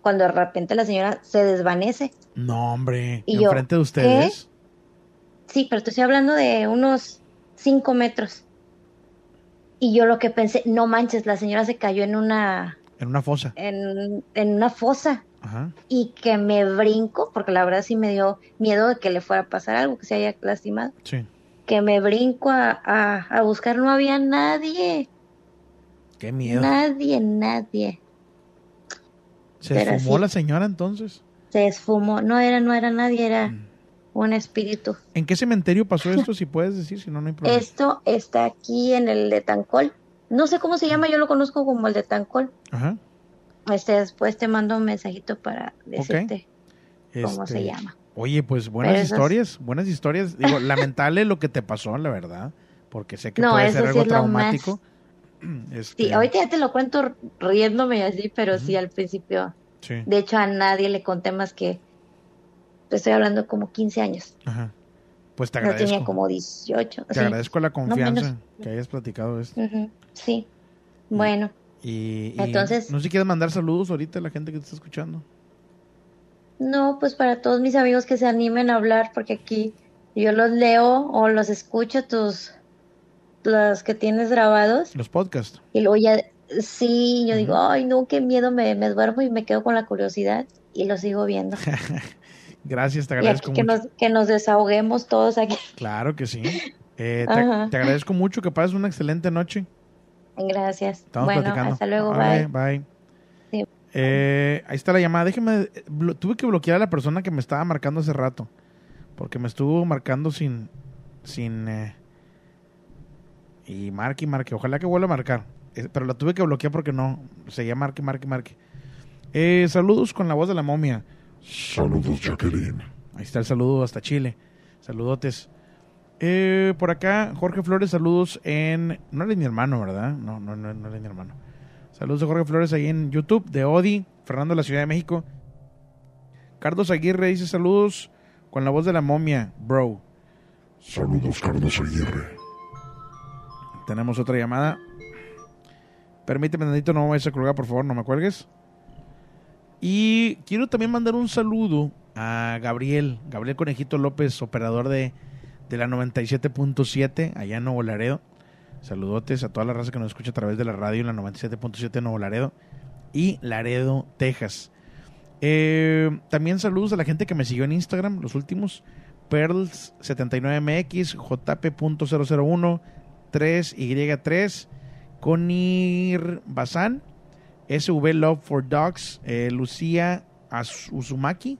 Cuando de repente la señora se desvanece. No, hombre, Y yo, enfrente de ustedes. Sí, pero te estoy hablando de unos cinco metros. Y yo lo que pensé, no manches, la señora se cayó en una, En una fosa. en, en una fosa. Ajá. Y que me brinco, porque la verdad sí me dio miedo de que le fuera a pasar algo, que se haya lastimado. Sí. Que me brinco a, a, a buscar, no había nadie. Qué miedo. Nadie, nadie. Se pero fumó sí. la señora entonces. Se esfumó. No era, no era nadie, era Mm. un espíritu. ¿En qué cementerio pasó esto? Si puedes decir, si no, no hay problema. Esto está aquí en el de Tancol. No sé cómo se llama, yo lo conozco como el de Tancol. Ajá. Este, después te mando un mensajito para decirte cómo se Este, llama. Oye, pues buenas esas- historias, buenas historias. Digo, [laughs] lamentable lo que te pasó, la verdad, porque sé que No, puede ser sí algo traumático. [clears throat] Este, Sí, ahorita ya te lo cuento riéndome y así, pero sí al principio. sí. De hecho, a nadie le conté más que. Te estoy hablando como 15 años. Ajá. Pues te No tenía agradezco. como 18. Te sí. agradezco la confianza que hayas platicado esto. Sí. Bueno, Y, y Entonces- no sé si quieres mandar saludos ahorita a la gente que te está escuchando. no, pues para todos mis amigos que se animen a hablar, porque aquí yo los leo o los escucho, tus. Los que tienes grabados. Los podcasts. Y luego ya, sí, yo digo, ay, no, qué miedo, me, me duermo y me quedo con la curiosidad y lo sigo viendo. [laughs] Gracias, te y agradezco que mucho. nos, que nos desahoguemos todos aquí. [laughs] Claro que sí. Eh, te, agradezco mucho que pases una excelente noche. Gracias. Estamos bueno, platicando. hasta luego, bye. bye. Sí. Eh, ahí está la llamada. Déjeme. tuve que bloquear a la persona que me estaba marcando hace rato. Porque me estuvo marcando sin. Sin. eh, y marque y marque. Ojalá que vuelva a marcar. Eh, pero la tuve que bloquear porque no. Seguía marque, marque, marque. Eh, saludos con la voz de la momia. Saludos, Jacqueline. Ahí está el saludo hasta Chile. Saludotes. Eh, por acá, Jorge Flores, saludos en... No eres mi hermano, ¿verdad? No, no, no, no eres mi hermano. Saludos a Jorge Flores ahí en YouTube, de Odi, Fernando de la Ciudad de México. Carlos Aguirre dice saludos con la voz de la momia, bro. Saludos, Carlos Aguirre. Tenemos otra llamada. Permíteme, Nandito, no me vayas a colgar, por favor, no me cuelgues. Y quiero también mandar un saludo a Gabriel, Gabriel Conejito López, operador de, de la 97.7 allá en Nuevo Laredo. Saludotes a toda la raza que nos escucha a través de la radio en la 97.7 de Nuevo Laredo y Laredo, Texas. Eh, también saludos a la gente que me siguió en Instagram, los últimos. Pearls79MX, JP.001, 3Y3, Conir Bazán, SV Love for Dogs, eh, Lucía Uzumaki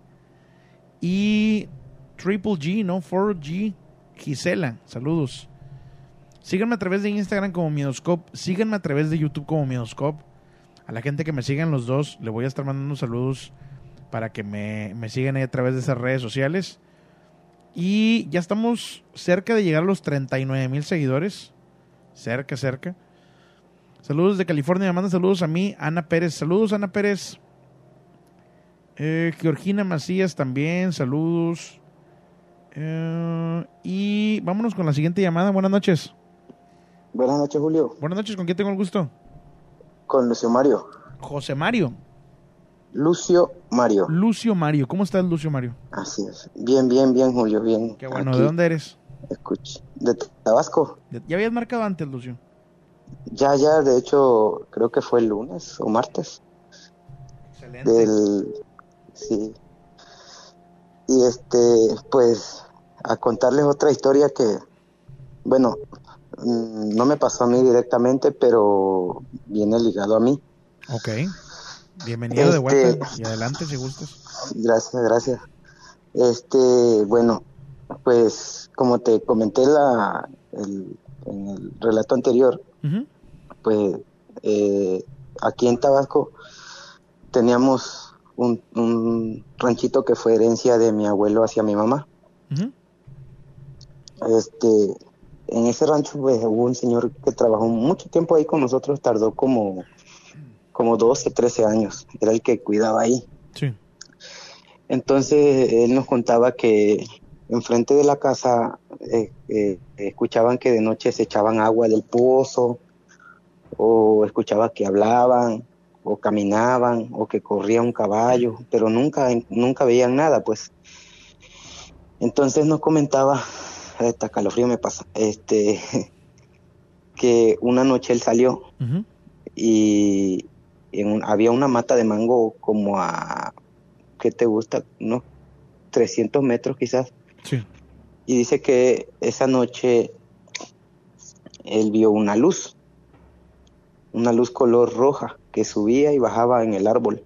y Triple G, ¿no? 4G, Gisela, saludos. Síganme a través de Instagram como Miedoscope, síganme a través de YouTube como Miedoscope. A la gente que me sigan los dos, le voy a estar mandando saludos para que me, me sigan ahí a través de esas redes sociales. Y ya estamos cerca de llegar a los 39 mil seguidores. Cerca, cerca. Saludos de California. Me manda saludos a mí, Ana Pérez. Saludos, Ana Pérez. Eh, Georgina Macías también. Saludos. Eh, y vámonos con la siguiente llamada. Buenas noches. Buenas noches, Julio. Buenas noches. ¿Con quién tengo el gusto? Con Lucio Mario. José Mario. Lucio Mario. Lucio Mario. ¿Cómo estás, Lucio Mario? Así es. Bien, bien, bien, Julio, bien. Qué bueno. Aquí, ¿De dónde eres? Escuche. De Tabasco. Ya habías marcado antes, Lucio. Ya, ya, de hecho, creo que fue el lunes o martes. Excelente. Del, sí. Y este, pues, a contarles otra historia que, bueno, mm, no me pasó a mí directamente, pero viene ligado a mí. Ok. Bienvenido de Este- vuelta y adelante si gustas. Gracias, gracias. Este, bueno, pues como te comenté la, el- en el relato anterior, pues eh, aquí en Tabasco teníamos un, un ranchito que fue herencia de mi abuelo hacia mi mamá. Este, en ese rancho pues, hubo un señor que trabajó mucho tiempo ahí con nosotros, tardó como, como 12, 13 años, era el que cuidaba ahí. Sí. Entonces él nos contaba que enfrente de la casa eh, eh, escuchaban que de noche se echaban agua del pozo o escuchaba que hablaban o caminaban o que corría un caballo, pero nunca nunca veían nada, pues. Entonces nos comentaba, esta calofrío me pasa, este [laughs] que una noche él salió y en un- había una mata de mango como a, ¿qué te gusta? Unos 300 metros quizás. Sí. Y dice que esa noche él vio una luz, una luz color roja que subía y bajaba en el árbol.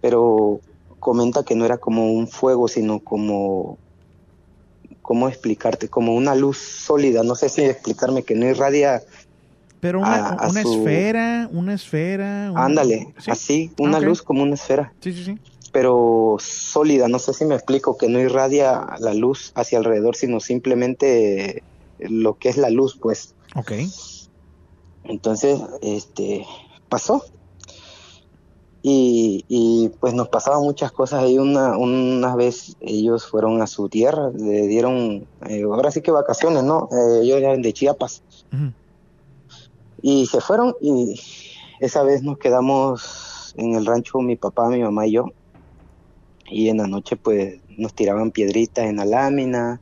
Pero comenta que no era como un fuego, sino como, ¿cómo explicarte? Como una luz sólida, no sé si explicarme, que no irradia Pero una, a- a una su- esfera, una esfera. Ándale, ¿Sí? así, una luz como una esfera. Sí, sí, sí. Pero sólida, no sé si me explico, que no irradia la luz hacia alrededor, sino simplemente lo que es la luz, pues. Ok. Entonces, este, pasó. Y, y pues nos pasaban muchas cosas ahí. Una, una vez ellos fueron a su tierra, le dieron, eh, ahora sí que vacaciones, ¿no? Eh, ellos eran de Chiapas. Ujú. Y se fueron y esa vez nos quedamos en el rancho mi papá, mi mamá y yo. Y en la noche pues nos tiraban piedritas en la lámina.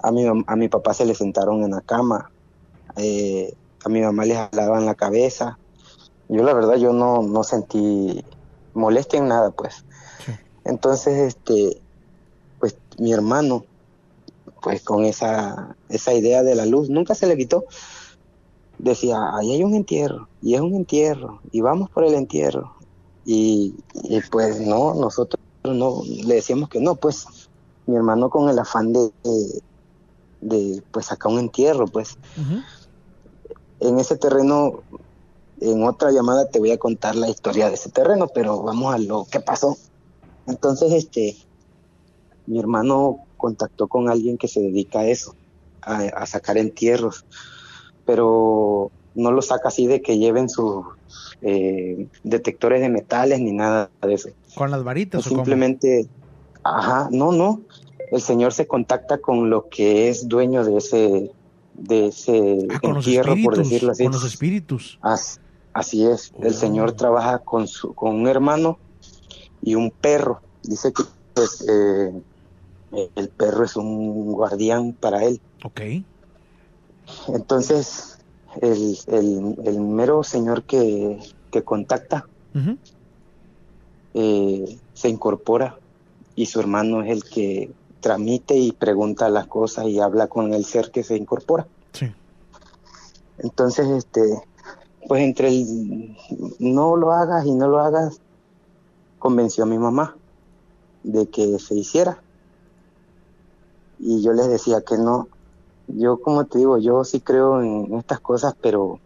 A mi, a mi papá se le sentaron en la cama. Eh, a mi mamá le jalaban la cabeza. Yo la verdad yo no, no sentí molestia en nada pues. Entonces este pues mi hermano pues con esa, esa idea de la luz nunca se le quitó decía, ahí hay un entierro, y es un entierro, y vamos por el entierro. Y, y pues no, nosotros no, le decíamos que no, pues mi hermano con el afán de, de, de, pues sacar un entierro, pues en ese terreno, en otra llamada te voy a contar la historia de ese terreno, pero vamos a lo que pasó. Entonces, este, mi hermano contactó con alguien que se dedica a eso, a, a sacar entierros, pero no lo saca así de que lleven sus eh, detectores de metales ni nada de eso. Con las varitas o cómo? Simplemente, ajá, no, no. El señor se contacta con lo que es dueño de ese, de ese Ah, con los entierro, por decirlo así. Con los espíritus. As- así es. El señor trabaja con su, con un hermano y un perro. Dice que pues, eh, el perro es un guardián para él. Ok. Entonces, el, el, el mero señor que, que contacta Ujú. Eh, se incorpora y su hermano es el que tramite y pregunta las cosas y habla con el ser que se incorpora. Sí. Entonces, este, pues entre el no lo hagas y no lo hagas, convenció a mi mamá de que se hiciera. Y yo les decía que no. Yo, como te digo, yo sí creo en estas cosas, pero,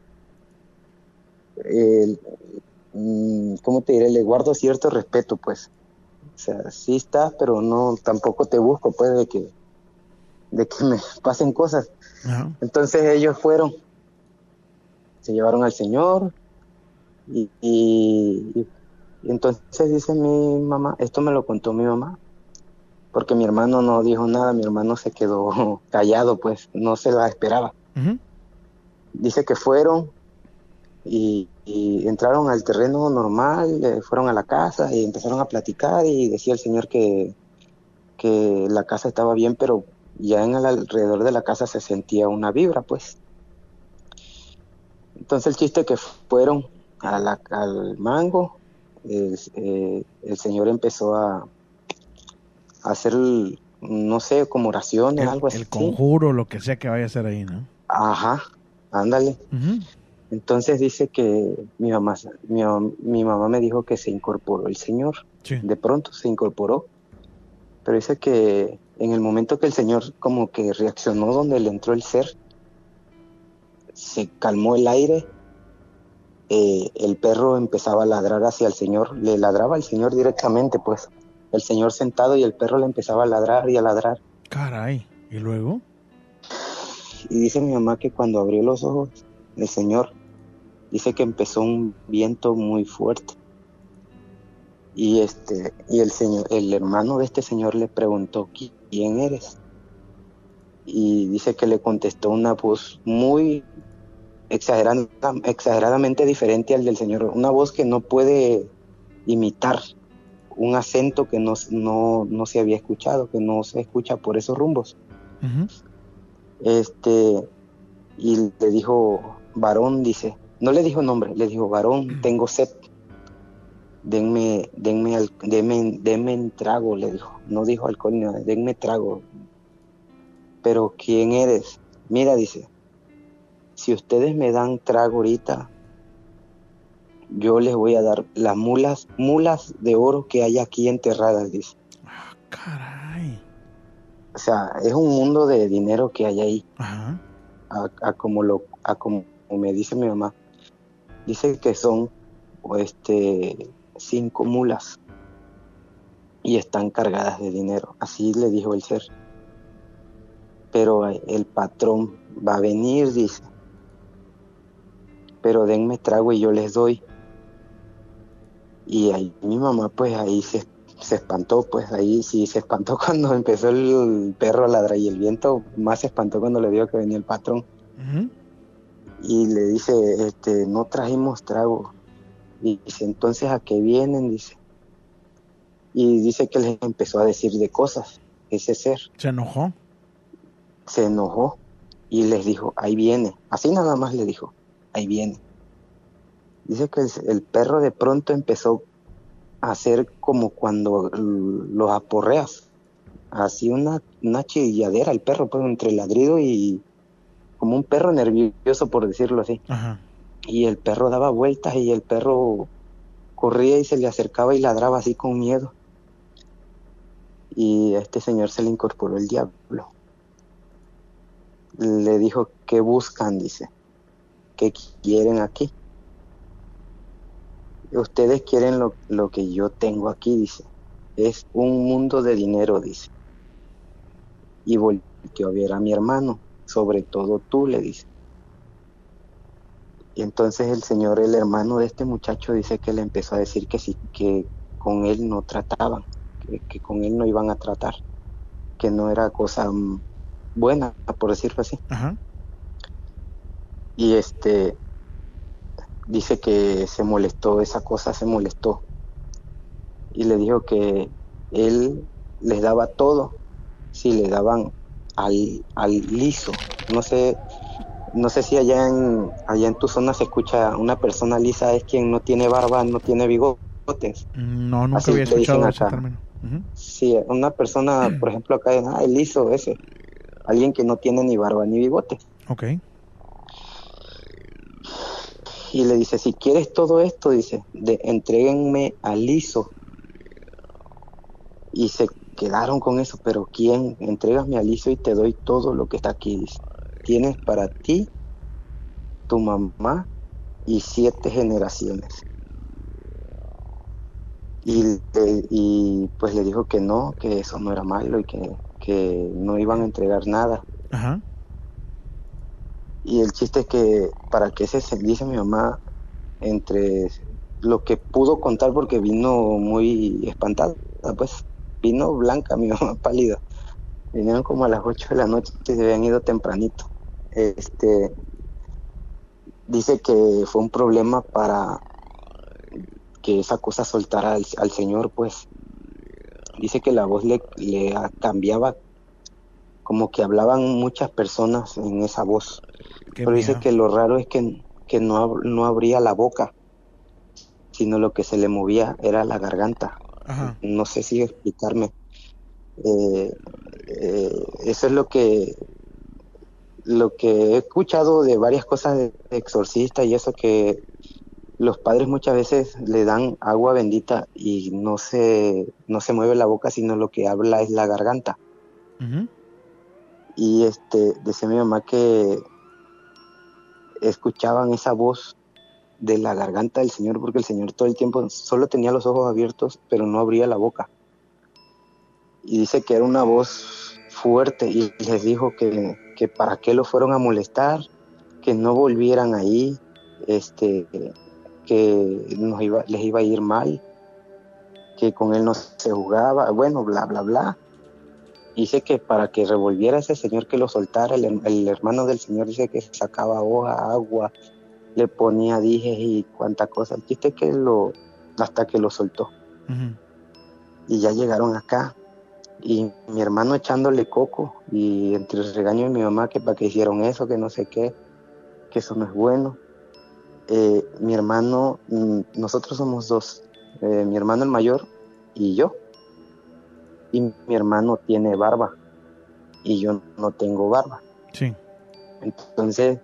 eh, ¿cómo te diré? Le guardo cierto respeto, pues. O sea, sí está, pero no, tampoco te busco, pues, de que, de que [laughs] me pasen cosas. Ajá. Entonces ellos fueron, se llevaron al Señor y, y- y- entonces dice mi mamá, esto me lo contó mi mamá, porque mi hermano no dijo nada, mi hermano se quedó [laughs] callado, pues no se la esperaba. Ujú. Dice que fueron y, y entraron al terreno normal, eh, fueron a la casa y empezaron a platicar y decía el Señor que, que la casa estaba bien, pero ya en el alrededor de la casa se sentía una vibra, pues. Entonces el chiste que fueron a la- al mango, el, eh, el señor empezó a, a hacer, el- no sé, como oraciones, El, algo así. el conjuro, lo que sea que vaya a hacer ahí, ¿no? Ajá, ándale. Entonces dice que mi mamá, mi, mi mamá me dijo que se incorporó el Señor. De pronto se incorporó. Pero dice que en el momento que el Señor como que reaccionó donde le entró el ser, se calmó el aire, eh, el perro empezaba a ladrar hacia el Señor, le ladraba al Señor directamente, pues. El Señor sentado y el perro le empezaba a ladrar y a ladrar. Caray. ¿Y luego? Y dice mi mamá que cuando abrió los ojos, el Señor dice que empezó un viento muy fuerte. Y este, y el señor, el hermano de este señor le preguntó "¿Qui- quién eres. Y dice que le contestó una voz muy exagerada- exageradamente diferente al del señor, una voz que no puede imitar un acento que no, no, no se había escuchado, que no se escucha por esos rumbos. Este, y le dijo, varón, dice, no le dijo nombre, le dijo, varón, tengo sed. Denme, denme, al- denme, denme un trago, le dijo. No dijo alcohol, nada, denme trago. Pero ¿quién eres? Mira, dice, si ustedes me dan trago ahorita, yo les voy a dar las mulas, mulas de oro que hay aquí enterradas, dice. Caray. O sea, es un mundo de dinero que hay ahí. Ajá. A, a como lo, a como me dice mi mamá. Dice que son este cinco mulas y están cargadas de dinero. Así le dijo el ser. Pero eh, el patrón va a venir, dice. Pero denme trago y yo les doy. Y ahí mi mamá, pues ahí se, se espantó, pues ahí sí se espantó [laughs] cuando empezó el perro a ladrar y el viento más se espantó cuando le vio que venía el patrón. Y le dice, este, no trajimos trago. Y dice, entonces a qué vienen, dice. Y dice que les empezó a decir de cosas, ese ser. ¿Se enojó? Se enojó y les dijo, ahí viene. Así nada más le dijo, ahí viene. Dice que el, el perro de pronto empezó a hacer como cuando los aporreas. Así una, una chilladera el perro, pues entre ladrido y como un perro nervioso, por decirlo así. Ajá. Y el perro daba vueltas y el perro corría y se le acercaba y ladraba así con miedo. Y a este señor se le incorporó el diablo. Le dijo, ¿qué buscan? Dice, ¿qué quieren aquí? Ustedes quieren lo, lo que yo tengo aquí, dice. Es un mundo de dinero, dice. Y volteó a ver a mi hermano, sobre todo tú, le dice. Y entonces el señor, el hermano de este muchacho, dice que le empezó a decir que sí, que con él no trataban, que, que con él no iban a tratar, que no era cosa mm, buena, por decirlo así. Ajá. Y este dice que se molestó, esa cosa se molestó. Y le dijo que él les daba todo si le daban al, al liso. No sé, no sé si allá en allá en tu zona se escucha una persona lisa es quien no tiene barba, no tiene bigotes. No, nunca Así había escuchado ese término. Sí, una persona, por ejemplo, acá en ah, el liso ese, alguien que no tiene ni barba ni bigote. Ok. Y le dice, si quieres todo esto, dice, de, entréguenme al liso. Y se quedaron con eso, pero ¿quién? Entrégame al liso y te doy todo lo que está aquí, dice. Tienes para ti, tu mamá y siete generaciones. Y, pues le dijo que no, que eso no era malo y que, que no iban a entregar nada. Ajá. Y el chiste es que para que se dice mi mamá entre lo que pudo contar porque vino muy espantada, pues vino blanca [laughs] mi mamá pálida. Vinieron como a las 8 de la noche y se habían ido tempranito. Este dice que fue un problema para que esa cosa soltara al, al señor, pues. Dice que la voz le, le cambiaba como que hablaban muchas personas en esa voz. Qué Pero dice que lo raro es que, que no, no abría la boca, sino lo que se le movía era la garganta. Ajá. No sé si explicarme. Eh, eh, eso es lo que lo que he escuchado de varias cosas de exorcista y eso que los padres muchas veces le dan agua bendita y no se no se mueve la boca sino lo que habla es la garganta y este decía mi mamá que escuchaban esa voz de la garganta del señor porque el señor todo el tiempo solo tenía los ojos abiertos pero no abría la boca. Y dice que era una voz fuerte y les dijo que, que para qué lo fueron a molestar que no volvieran ahí este que nos iba, les iba a ir mal que con él no se jugaba bueno bla bla bla. Dice que para que revolviera ese señor que lo soltara, el, el hermano del señor dice que sacaba hoja, agua, le ponía dijes y cuánta cosa. El chiste es que lo, hasta que lo soltó. Y ya llegaron acá. Y mi hermano echándole coco y entre el regaño de mi mamá que para que hicieron eso, que no sé qué, que eso no es bueno. Eh, mi hermano, mm, nosotros somos dos, eh, mi hermano el mayor y yo y mi hermano tiene barba y yo no tengo barba. Sí. Entonces,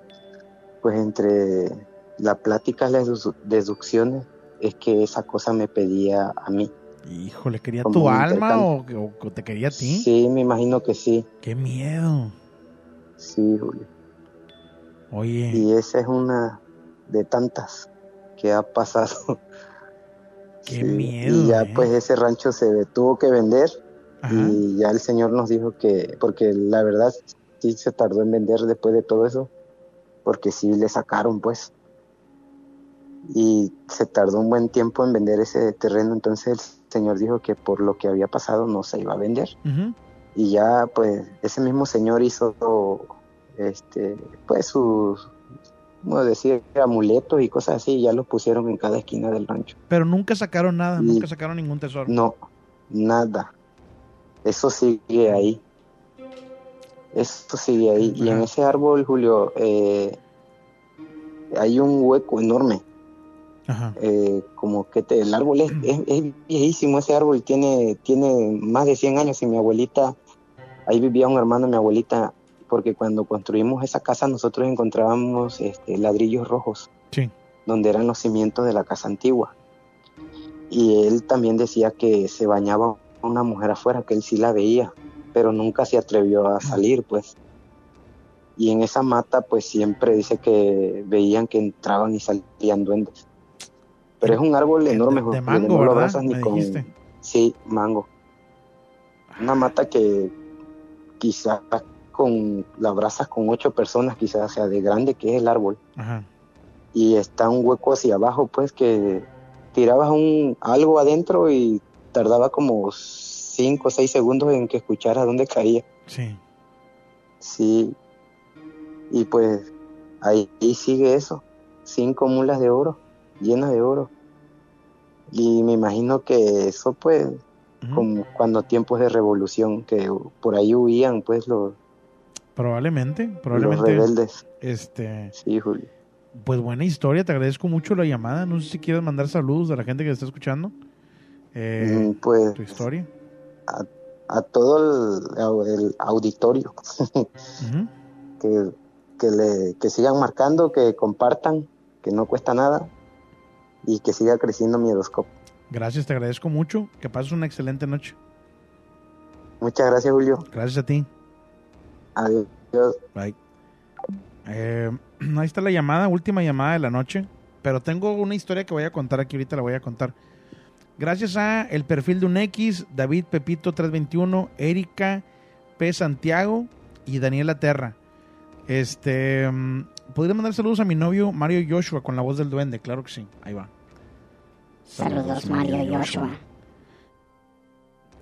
pues entre la plática y las dedu- deducciones es que esa cosa me pedía a mí. Híjole, ¿quería Como tu alma o, o- o te quería a ti? Sí, me imagino que sí. Qué miedo. Sí, Julio. Oye. Y esa es una de tantas que ha pasado. [laughs] Qué Sí, miedo. Y ya eh. pues ese rancho se tuvo que vender Ajá. y ya el señor nos dijo que, porque la verdad sí se tardó en vender después de todo eso, porque sí le sacaron pues. Y se tardó un buen tiempo en vender ese terreno, entonces el señor dijo que por lo que había pasado no se iba a vender. Y ya pues ese mismo señor hizo este pues sus como decir amuletos y cosas así, y ya los pusieron en cada esquina del rancho. Pero nunca sacaron nada, Y- nunca sacaron ningún tesoro. No, nada. Eso sigue ahí. Eso sigue ahí. Y en ese árbol, Julio, eh, hay un hueco enorme. Ajá. Eh, como que te- el árbol es, es- es viejísimo, ese árbol tiene, tiene más de 100 años y mi abuelita, ahí vivía un hermano de mi abuelita, porque cuando construimos esa casa nosotros encontrábamos este, ladrillos rojos Sí. donde eran los cimientos de la casa antigua. Y él también decía que se bañaba una mujer afuera, que él sí la veía, pero nunca se atrevió a salir, pues. Y en esa mata, pues siempre dice que veían que entraban y salían duendes. Pero es un árbol enorme, de Julio, mango, no lo abrazas ni con... dijiste. Sí, mango. Una mata que quizás con la abrazas con ocho personas, quizás sea de grande que es el árbol Ajá. y está un hueco hacia abajo, pues que tirabas un algo adentro y tardaba como cinco o seis segundos en que escuchara dónde caía. Sí. Sí. Y pues ahí, ahí sigue eso, cinco mulas de oro, llenas de oro. Y me imagino que eso pues, como cuando tiempos de revolución, que por ahí huían pues los, Probablemente, los probablemente. rebeldes. Este. Sí, Julio. Pues buena historia, te agradezco mucho la llamada. No sé si quieres mandar saludos a la gente que está escuchando. Eh, Mm, pues tu historia. A, a todo el, el auditorio [laughs] que, que, le, que sigan marcando, que compartan, que no cuesta nada y que siga creciendo Miedoscope. Gracias, te agradezco mucho. Que pases una excelente noche. Muchas gracias, Julio. Gracias a ti. Adiós. Bye. Eh, [clears throat] ahí está la llamada, última llamada de la noche. Pero tengo una historia que voy a contar aquí, ahorita la voy a contar. Gracias a el perfil de un X, David Pepito 321, Erika P. Santiago y Daniela Terra. Este, mm, ¿podría mandar saludos a mi novio Mario Joshua con la voz del duende? Claro que sí, ahí va. Saludos, Mario Joshua.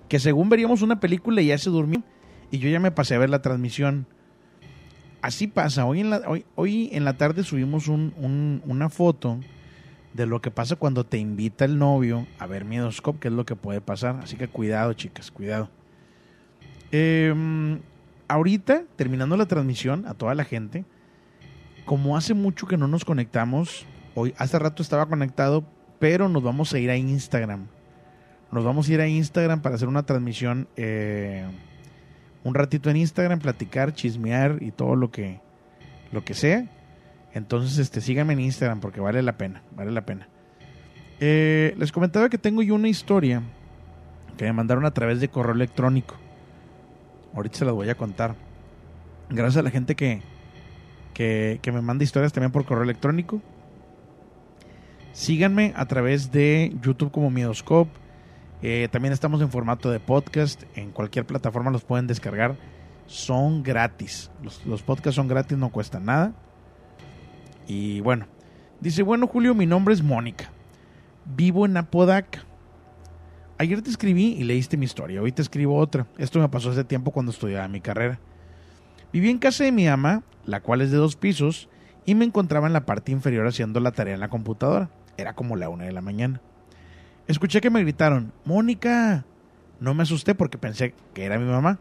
que según veríamos una película y ya se durmió y yo ya me pasé a ver la transmisión. Así pasa, hoy en la, hoy, hoy en la tarde subimos un- un- una foto de lo que pasa cuando te invita el novio a ver Miedoscope, que es lo que puede pasar. Así que cuidado, chicas, cuidado. Em, ahorita, terminando la transmisión, a toda la gente, como hace mucho que no nos conectamos, hoy hace rato estaba conectado, pero nos vamos a ir a Instagram. Nos vamos a ir a Instagram para hacer una transmisión eh, un ratito en Instagram, platicar, chismear y todo lo que lo que sea. Entonces, este, síganme en Instagram porque vale la pena, vale la pena. Eh, les comentaba que tengo yo una historia que me mandaron a través de correo electrónico. Ahorita se las voy a contar. Gracias a la gente que, que, me manda historias también por correo electrónico. Síganme a través de YouTube como Miedoscope. Eh, también estamos en formato de podcast. En cualquier plataforma los pueden descargar. Son gratis. Los podcasts son gratis, no cuestan nada. Y bueno, dice, bueno Julio, mi nombre es Mónica. Vivo en Apodaca. Ayer te escribí y leíste mi historia. Hoy te escribo otra. Esto me pasó hace tiempo cuando estudiaba mi carrera. Viví en casa de mi ama, la cual es de dos pisos, y me encontraba en la parte inferior haciendo la tarea en la computadora. Era como la una de la mañana. Escuché que me gritaron, Mónica. No me asusté porque pensé que era mi mamá.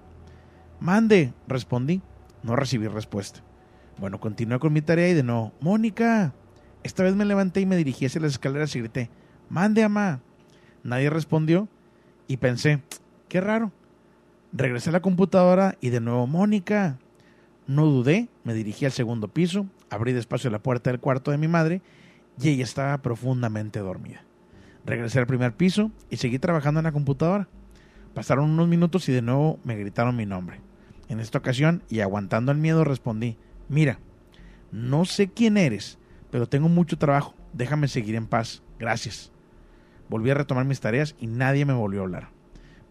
Mande, respondí. No recibí respuesta. Bueno, continué con mi tarea y de nuevo, Mónica. Esta vez me levanté y me dirigí hacia las escaleras y grité, Mande, mamá. Nadie respondió y pensé, qué raro. Regresé a la computadora y de nuevo, Mónica. No dudé, me dirigí al segundo piso, abrí despacio la puerta del cuarto de mi madre y ella estaba profundamente dormida. Regresé al primer piso y seguí trabajando en la computadora. Pasaron unos minutos y de nuevo me gritaron mi nombre. En esta ocasión, y aguantando el miedo, respondí, mira, no sé quién eres, pero tengo mucho trabajo, déjame seguir en paz, gracias. Volví a retomar mis tareas y nadie me volvió a hablar.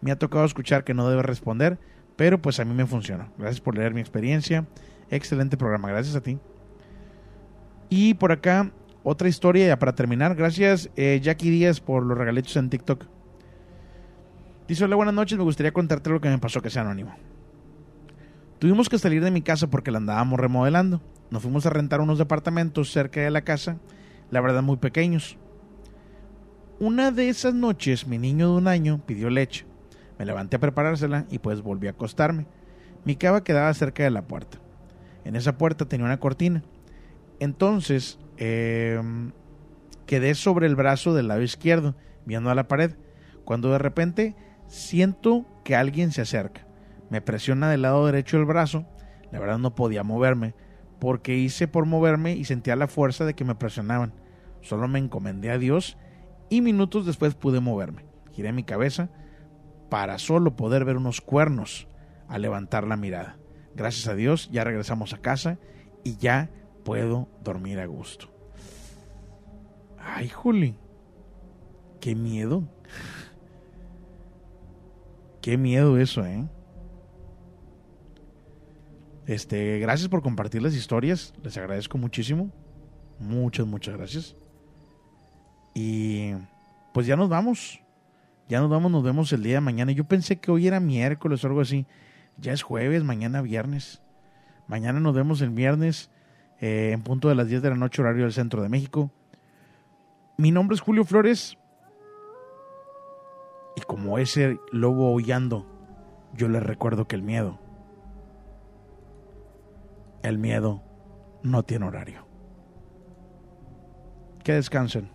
Me ha tocado escuchar que no debe responder, pero pues a mí me funciona. Gracias por leer mi experiencia. Excelente programa, gracias a ti. Y por acá, otra historia ya para terminar. Gracias, eh, Jackie Díaz, por los regalitos en TikTok. Dice, hola, buenas noches, me gustaría contarte lo que me pasó que sea anónimo. Tuvimos que salir de mi casa porque la andábamos remodelando. Nos fuimos a rentar unos departamentos cerca de la casa, la verdad muy pequeños. Una de esas noches mi niño de un año pidió leche. Me levanté a preparársela y pues volví a acostarme. Mi cama quedaba cerca de la puerta. En esa puerta tenía una cortina. Entonces eh, quedé sobre el brazo del lado izquierdo, viendo a la pared, cuando de repente siento que alguien se acerca. Me presiona del lado derecho del brazo. La verdad no podía moverme, porque hice por moverme y sentía la fuerza de que me presionaban. Solo me encomendé a Dios y minutos después pude moverme. Giré mi cabeza para solo poder ver unos cuernos al levantar la mirada. Gracias a Dios ya regresamos a casa y ya puedo dormir a gusto. Ay, Juli, qué miedo. [laughs] Qué miedo eso, ¿eh? Este, gracias por compartir las historias, les agradezco muchísimo. Muchas, muchas gracias. Y pues ya nos vamos. Ya nos vamos, nos vemos el día de mañana. Yo pensé que hoy era miércoles o algo así. Ya es jueves, mañana viernes. Mañana nos vemos el viernes eh, en punto de las 10 de la noche horario del centro de México. Mi nombre es Julio Flores. Y como ese lobo aullando, yo les recuerdo que el miedo, el miedo no tiene horario. Que descansen.